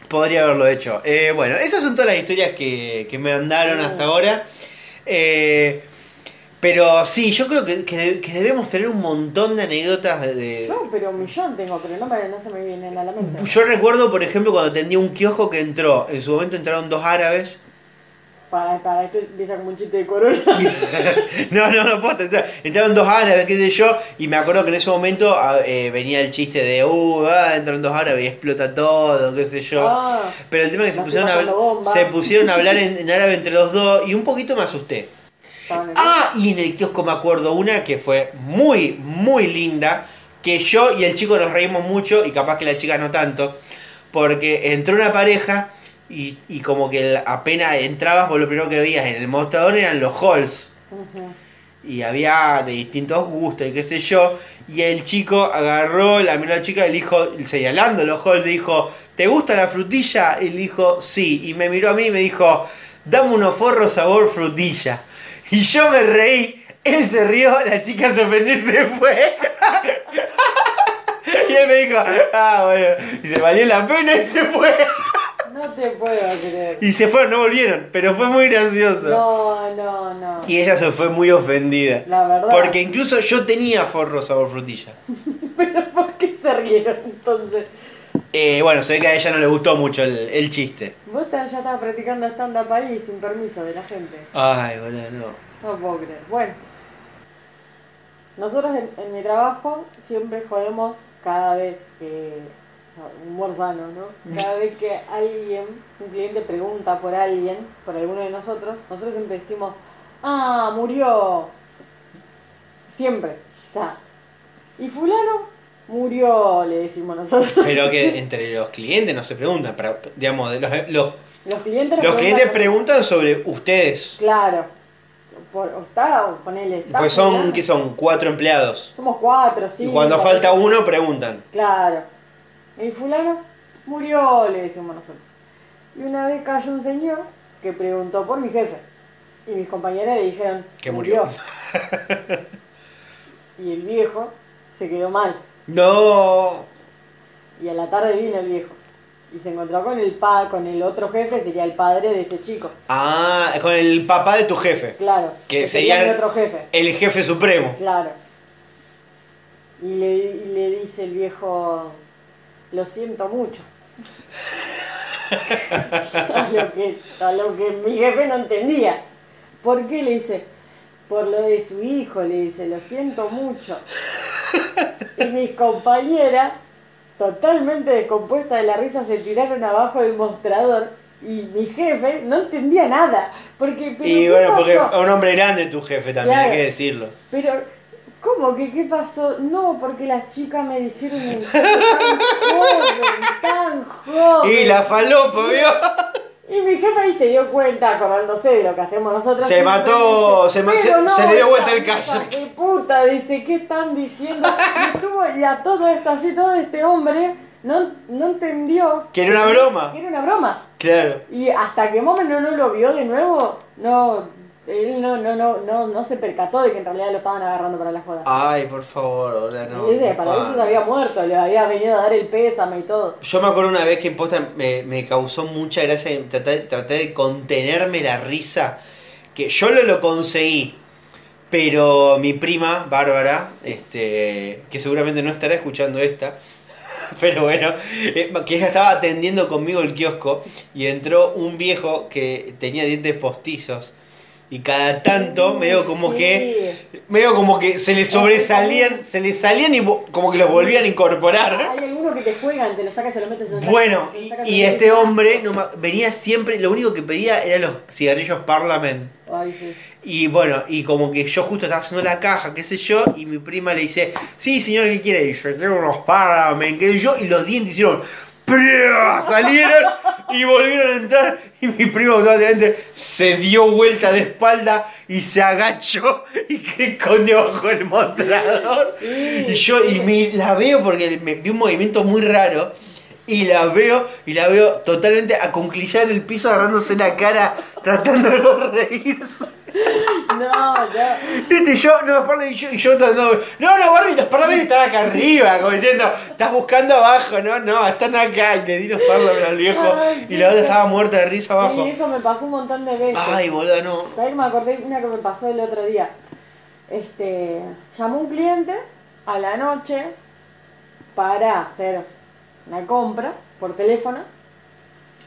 Podría haberlo hecho. Eh, bueno, esas son todas las historias que, que me mandaron hasta ahora. Eh, pero sí, yo creo que, que- que debemos tener un montón de anécdotas de... de- Yo, pero un millón tengo, pero no, me, no se me vienen a la mente. Yo recuerdo, por ejemplo, cuando atendía un kiosco que entró, en su momento entraron dos árabes. Para, para, esto empieza como un chiste de corona. No, no, no puedo pensar. Entraron dos árabes, qué sé yo, y me acuerdo que en ese momento eh, venía el chiste de, uh, ah, entran dos árabes y explota todo, qué sé yo. Ah, Pero el tema es que se pusieron, a, bomba. se pusieron a hablar en, en árabe entre los dos y un poquito me asusté. Ah, y en el kiosco me acuerdo una que fue muy, muy linda, que yo y el chico nos reímos mucho y capaz que la chica no tanto, porque entró una pareja y, y como que apenas entrabas, vos lo primero que veías en el mostrador eran los halls. Y había de distintos gustos y qué sé yo. Y el chico agarró, la miró a la chica y le dijo, señalando los halls, le dijo, ¿te gusta la frutilla? Y le dijo, sí. Y me miró a mí y me dijo, dame unos forros sabor frutilla. Y yo me reí, él se rió, la chica se ofendió y se fue. y él me dijo, ah, bueno, y se valió la pena y se fue. No te puedo creer. Y se fueron, no volvieron, pero fue muy gracioso. No, no, no. Y ella se fue muy ofendida. La verdad. Porque incluso yo tenía forro sabor frutilla. Pero ¿por qué se rieron entonces? Eh, bueno, se ve que a ella no le gustó mucho el, el chiste. Vos ya estabas practicando stand-up ahí sin permiso de la gente. Ay, boludo, no. No puedo creer. Bueno. Nosotros en, en mi trabajo siempre jodemos cada vez que. O sea, humor sano, ¿no? Cada vez que alguien, un cliente pregunta por alguien, por alguno de nosotros, nosotros siempre decimos, ah, murió. Siempre. O sea, y fulano murió, le decimos nosotros. Pero que entre los clientes no se preguntan, pero digamos, los, los, Los clientes los clientes preguntan- sobre ustedes. Claro. Por, está, ponele. está Pues son, que son cuatro empleados. Somos cuatro, sí. y cuando falta uno, preguntan. Claro. Y fulano murió, le decimos nosotros. Y una vez cayó un señor que preguntó por mi jefe. Y mis compañeras le dijeron Que murió. y el viejo se quedó mal. No. Y a la tarde vino el viejo. Y se encontró con el pa con el otro jefe, sería el padre de este chico. Ah, con el papá de tu jefe. Claro. Que sería el- otro jefe. El jefe supremo. Claro. Y le, y le dice el viejo, lo siento mucho. a, lo que, a lo que mi jefe no entendía. ¿Por qué? Le dice, por lo de su hijo, le dice, lo siento mucho. Y mis compañeras, totalmente descompuestas de la risa, se tiraron abajo del mostrador. Y mi jefe no entendía nada. Porque, pero Y ¿qué bueno, porque es un hombre grande tu jefe también, Claro. hay que decirlo. Pero, ¿cómo que qué pasó? No, porque las chicas me dijeron tan joven, tan joven. Y la falopa, ¿vio? Y mi jefe ahí se dio cuenta, acordándose de lo que hacemos nosotros. Se mató, dice, se ma- "Pero se- se le dio vuelta el kayak". de puta, dice, ¿qué están diciendo? Y, estuvo, y a todo esto, así, todo este hombre no, no entendió. Que era una broma. Que era una broma. Claro. Y hasta que Momen no, no lo vio de nuevo, no, él no, no, no, no, no se percató de que en realidad lo estaban agarrando para la joda. Ay, por favor, hola, no. Para pa- eso se había muerto, le había venido a dar el pésame y todo. Yo me acuerdo una vez que posta me, me causó mucha gracia y traté, traté de contenerme la risa. Que yo lo, lo conseguí. Pero mi prima, Bárbara, este, que seguramente no estará escuchando esta, pero bueno, eh, que ella estaba atendiendo conmigo el kiosco y entró un viejo que tenía dientes postizos. Y cada tanto, medio como Sí. que, medio como que se le sobresalían, se le salían y como que los volvían a incorporar. Hay algunos que te juegan, te lo sacas, se lo metes Bueno, se lo y, sacas, este metes- hombre no venía siempre, lo único que pedía eran los cigarrillos Parliament. Ay, sí. Y bueno, y como que yo justo estaba haciendo la caja, qué sé yo, y mi prima le dice, sí señor, ¿qué quiere? Y yo quiero unos Parliament, qué sé yo, y los dientes hicieron, salieron y volvieron a entrar, y mi prima automáticamente se dio vuelta de espalda y se agachó y que escondió bajo el mostrador. Sí, y yo y me, la veo porque me vi un movimiento muy raro. Y la veo, y la veo totalmente acunclillada en el piso, agarrándose la cara, tratando de no reírse. No, no. Viste, yo, no, y yo, y yo tratando no, no, Barbie, los Parla están acá arriba, como diciendo, estás buscando abajo, no, no, están acá, y le di los Parla al viejo, Ay, y la otra estaba muerta de risa abajo. Sí, eso me pasó un montón de veces. Ay, boludo, no. ¿Sabes que me acordé una que me pasó el otro día? Este, llamó un cliente a la noche para hacer una compra por teléfono.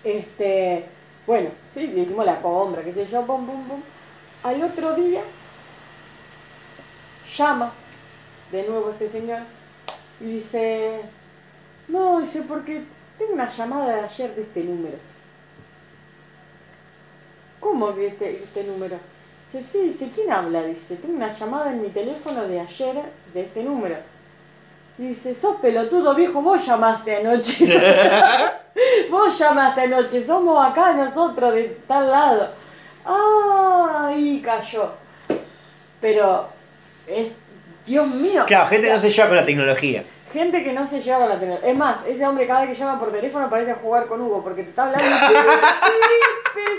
Este, bueno, sí, le hicimos la compra, qué sé yo, pum, pum, pum. Al otro día llama de nuevo este señor y dice, no, dice, porque tengo una llamada de ayer de este número. ¿Cómo que este, este número? Dice, sí, dice, ¿quién habla? Dice, tengo una llamada en mi teléfono de ayer de este número. Y dice, sos pelotudo viejo, vos llamaste anoche. vos llamaste anoche, somos acá nosotros de tal lado. ¡Ay! cayó. Pero es, Dios mío. Claro, gente no se lleva con la tecnología. Gente que no se lleva la tecnología. Es más, ese hombre cada vez que llama por teléfono parece jugar con Hugo porque te está hablando.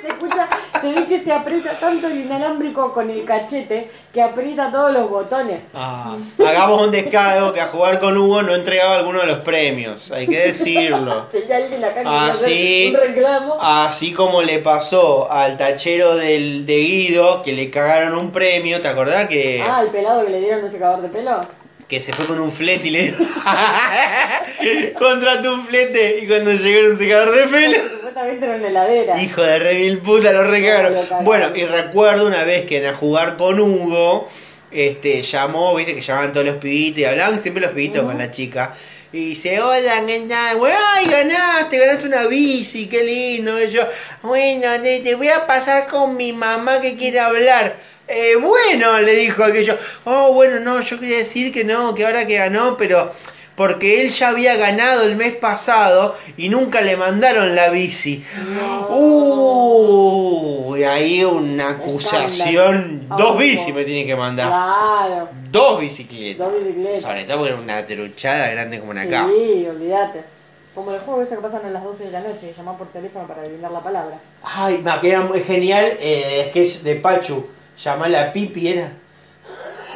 se escucha, se ve que se aprieta tanto el inalámbrico con el cachete que aprieta todos los botones. Ah, hagamos un descargo que a jugar con Hugo no entregaba alguno de los premios, hay que decirlo. Sería alguien acá que Así, un reclamo. así como le pasó al tachero del, de Guido, que le cagaron un premio, ¿te acordás que, Ah, el pelado que le dieron un secador de pelo. Que se fue con un flete y le. Contrató un flete y cuando llegó un secador de pelo... Supuestamente era una heladera. Hijo de re mil puta, lo recagaron. Bueno, y recuerdo una vez que en a jugar con Hugo, este, llamó, viste que llamaban todos los pibitos y hablaban siempre los pibitos con la chica. Y dice, hola, ¿qué tal? Bueno, ay, ganaste, ganaste una bici, qué lindo. Y yo, bueno, te voy a pasar con mi mamá que quiere hablar. Eh, bueno, le dijo aquello. Oh, bueno, no, yo quería decir que no, que ahora que ganó, pero porque él ya había ganado el mes pasado y nunca le mandaron la bici. Uh, y ahí una acusación. Escándalo. Dos bicis no. me tiene que mandar. Claro, Dos bicicletas. dos bicicletas. Sobre todo porque era una truchada grande como una sí, casa. olvídate. Como el juego ese que pasan a las 12 de la noche y llamar por teléfono para adivinar la palabra. Ay, que era muy genial. Eh, sketch de Pachu. Llamala a Pipi, era.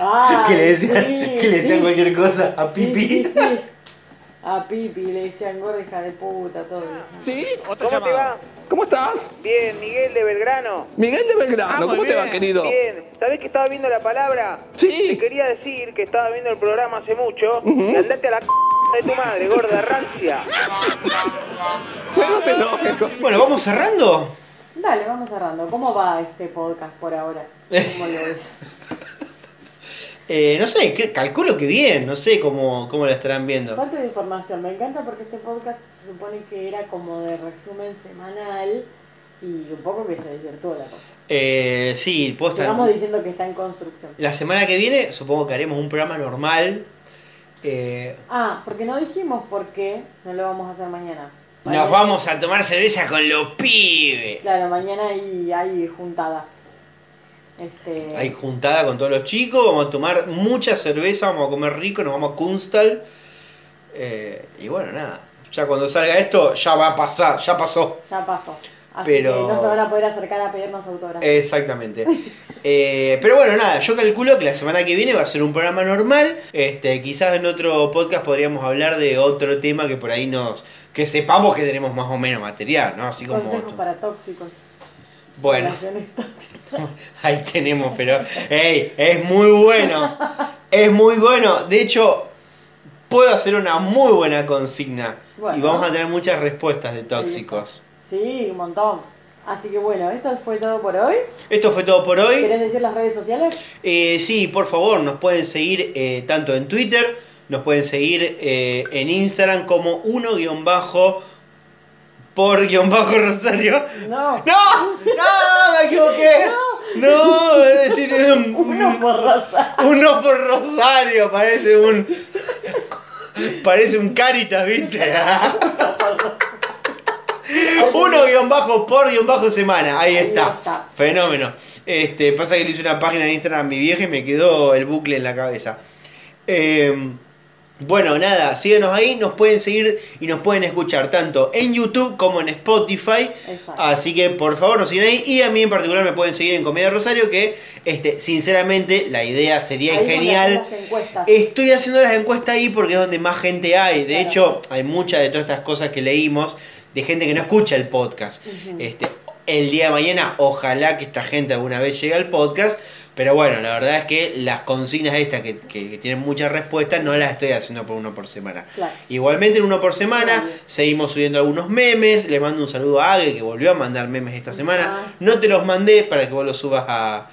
Ah, que le decían, sí, que le decían sí. cualquier cosa a Pipi. Sí, sí. A Pipi le decían gorda hija de puta, todo. ¿Sí? ¿Cómo te va? ¿Cómo estás? Bien, Miguel de Belgrano. Miguel de Belgrano, ¿cómo te va, querido? Bien, ¿sabés que estaba viendo la palabra? Sí. Te quería decir que estaba viendo el programa hace mucho y andate a la c de tu madre, gorda rancia. Pero te. Bueno, ¿vamos cerrando? Dale, vamos cerrando. ¿Cómo va este podcast por ahora? ¿Cómo lo ves? Eh, no sé, calculo que bien. No sé cómo, cómo la estarán viendo. Falta de información. Me encanta porque este podcast se supone que era como de resumen semanal y un poco que se desvirtuó la cosa. Eh, sí, puedo estar. Estamos diciendo que está en construcción. La semana que viene supongo que haremos un programa normal. Eh, Ah, porque no dijimos por qué no lo vamos a hacer mañana. Nos Mañana- vamos a tomar cerveza con los pibes. Claro, mañana hay, hay juntada. Este, Hay juntada con todos los chicos, vamos a tomar mucha cerveza, vamos a comer rico, nos vamos a Kunstal. Eh, y bueno, nada. Ya cuando salga esto, ya va a pasar, ya pasó. Ya pasó. Así Pero- que no se van a poder acercar a pedirnos autógrafos. Exactamente. Eh, pero bueno, nada, yo calculo que la semana que viene va a ser un programa normal. Este, quizás en otro podcast podríamos hablar de otro tema que por ahí nos. Que sepamos que tenemos más o menos material, ¿no? Así como. Consejos para tóxicos. Bueno, tóxicas. ahí tenemos, pero. ¡Ey! Es muy bueno. Es muy bueno. De hecho, puedo hacer una muy buena consigna. Bueno. Y vamos a tener muchas respuestas de tóxicos. Sí, un montón. Así que bueno, esto fue todo por hoy. Esto fue todo por hoy. ¿Querés decir las redes sociales? Eh, sí, por favor, nos pueden seguir eh, tanto en Twitter, nos pueden seguir eh, en Instagram como uno guion bajo por guion bajo Rosario. No. ¡No! ¡No! ¡Me equivoqué! ¡No! Estoy teniendo un, Uno por rosa. uno por Rosario, parece un. Parece un Caritas, ¿viste? Uno guion bajo por guion bajo semana. Ahí, Ahí está. está. Fenómeno. Este, pasa que le hice una página de Instagram a mi vieja y me quedó el bucle en la cabeza. Eh, bueno, nada, síguenos ahí, nos pueden seguir y nos pueden escuchar tanto en YouTube como en Spotify. Exacto. Así que por favor nos siguen ahí. Y a mí en particular me pueden seguir en Comedia Rosario, que este, sinceramente la idea sería Ahí genial. las. Estoy haciendo las encuestas ahí porque es donde más gente hay. De Claro. hecho, hay muchas de todas estas cosas que leímos de gente que no escucha el podcast. este, el día de mañana, ojalá que esta gente alguna vez llegue al podcast. Pero bueno, la verdad es que las consignas estas que, que- que tienen muchas respuestas no las estoy haciendo por uno por semana. Claro. Igualmente en uno por semana seguimos subiendo algunos memes. Le mando un saludo a Age que volvió a mandar memes esta semana. Ah. No te los mandé para que vos los subas a,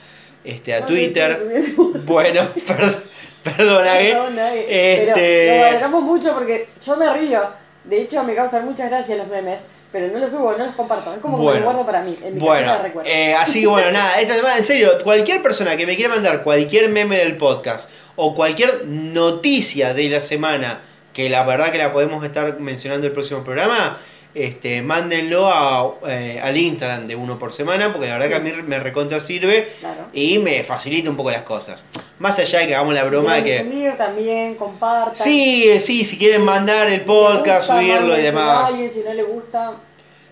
este, a No, Twitter. Bueno, perdón, perdón, Age. Perdón, Age. Este, Pero lo valoramos mucho porque yo me río. De hecho, me causan muchas gracias los memes, pero no los subo, no los comparto. Es como que me Bueno. guardo para mí, en mi Bueno, de recuerdos. eh, así que bueno, nada, esta semana, en serio, cualquier persona que me quiera mandar cualquier meme del podcast o cualquier noticia de la semana, que la verdad que la podemos estar mencionando el próximo programa, este, mándenlo a, eh, al Instagram de uno por semana, porque la verdad que a mí me recontra sirve Claro. y me facilita un poco las cosas. Más allá de que hagamos la broma de si quieren que... también compartan. Sí, eh, sí, si quieren mandar el Si podcast, gusta, subirlo y mándenselo a demás. alguien, si no le gusta,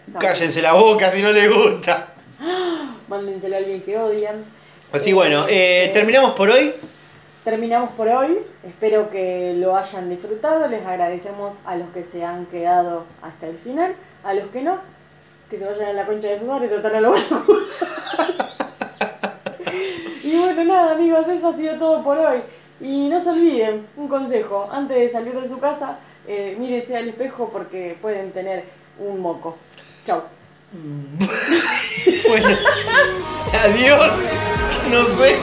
no. Cállense la boca si no les gusta. Mándenselo a alguien que odian. Así Eh, bueno, eh, terminamos por hoy. Terminamos por hoy. Espero que lo hayan disfrutado. Les agradecemos a los que se han quedado hasta el final. A los que no, que se vayan a la concha de su madre y total no lo a escuchar. y bueno, nada, amigos, eso ha sido todo por hoy. Y no se olviden, un consejo: antes de salir de su casa, eh, mírense al espejo porque pueden tener un moco. Chau. Bueno, adiós. No sé.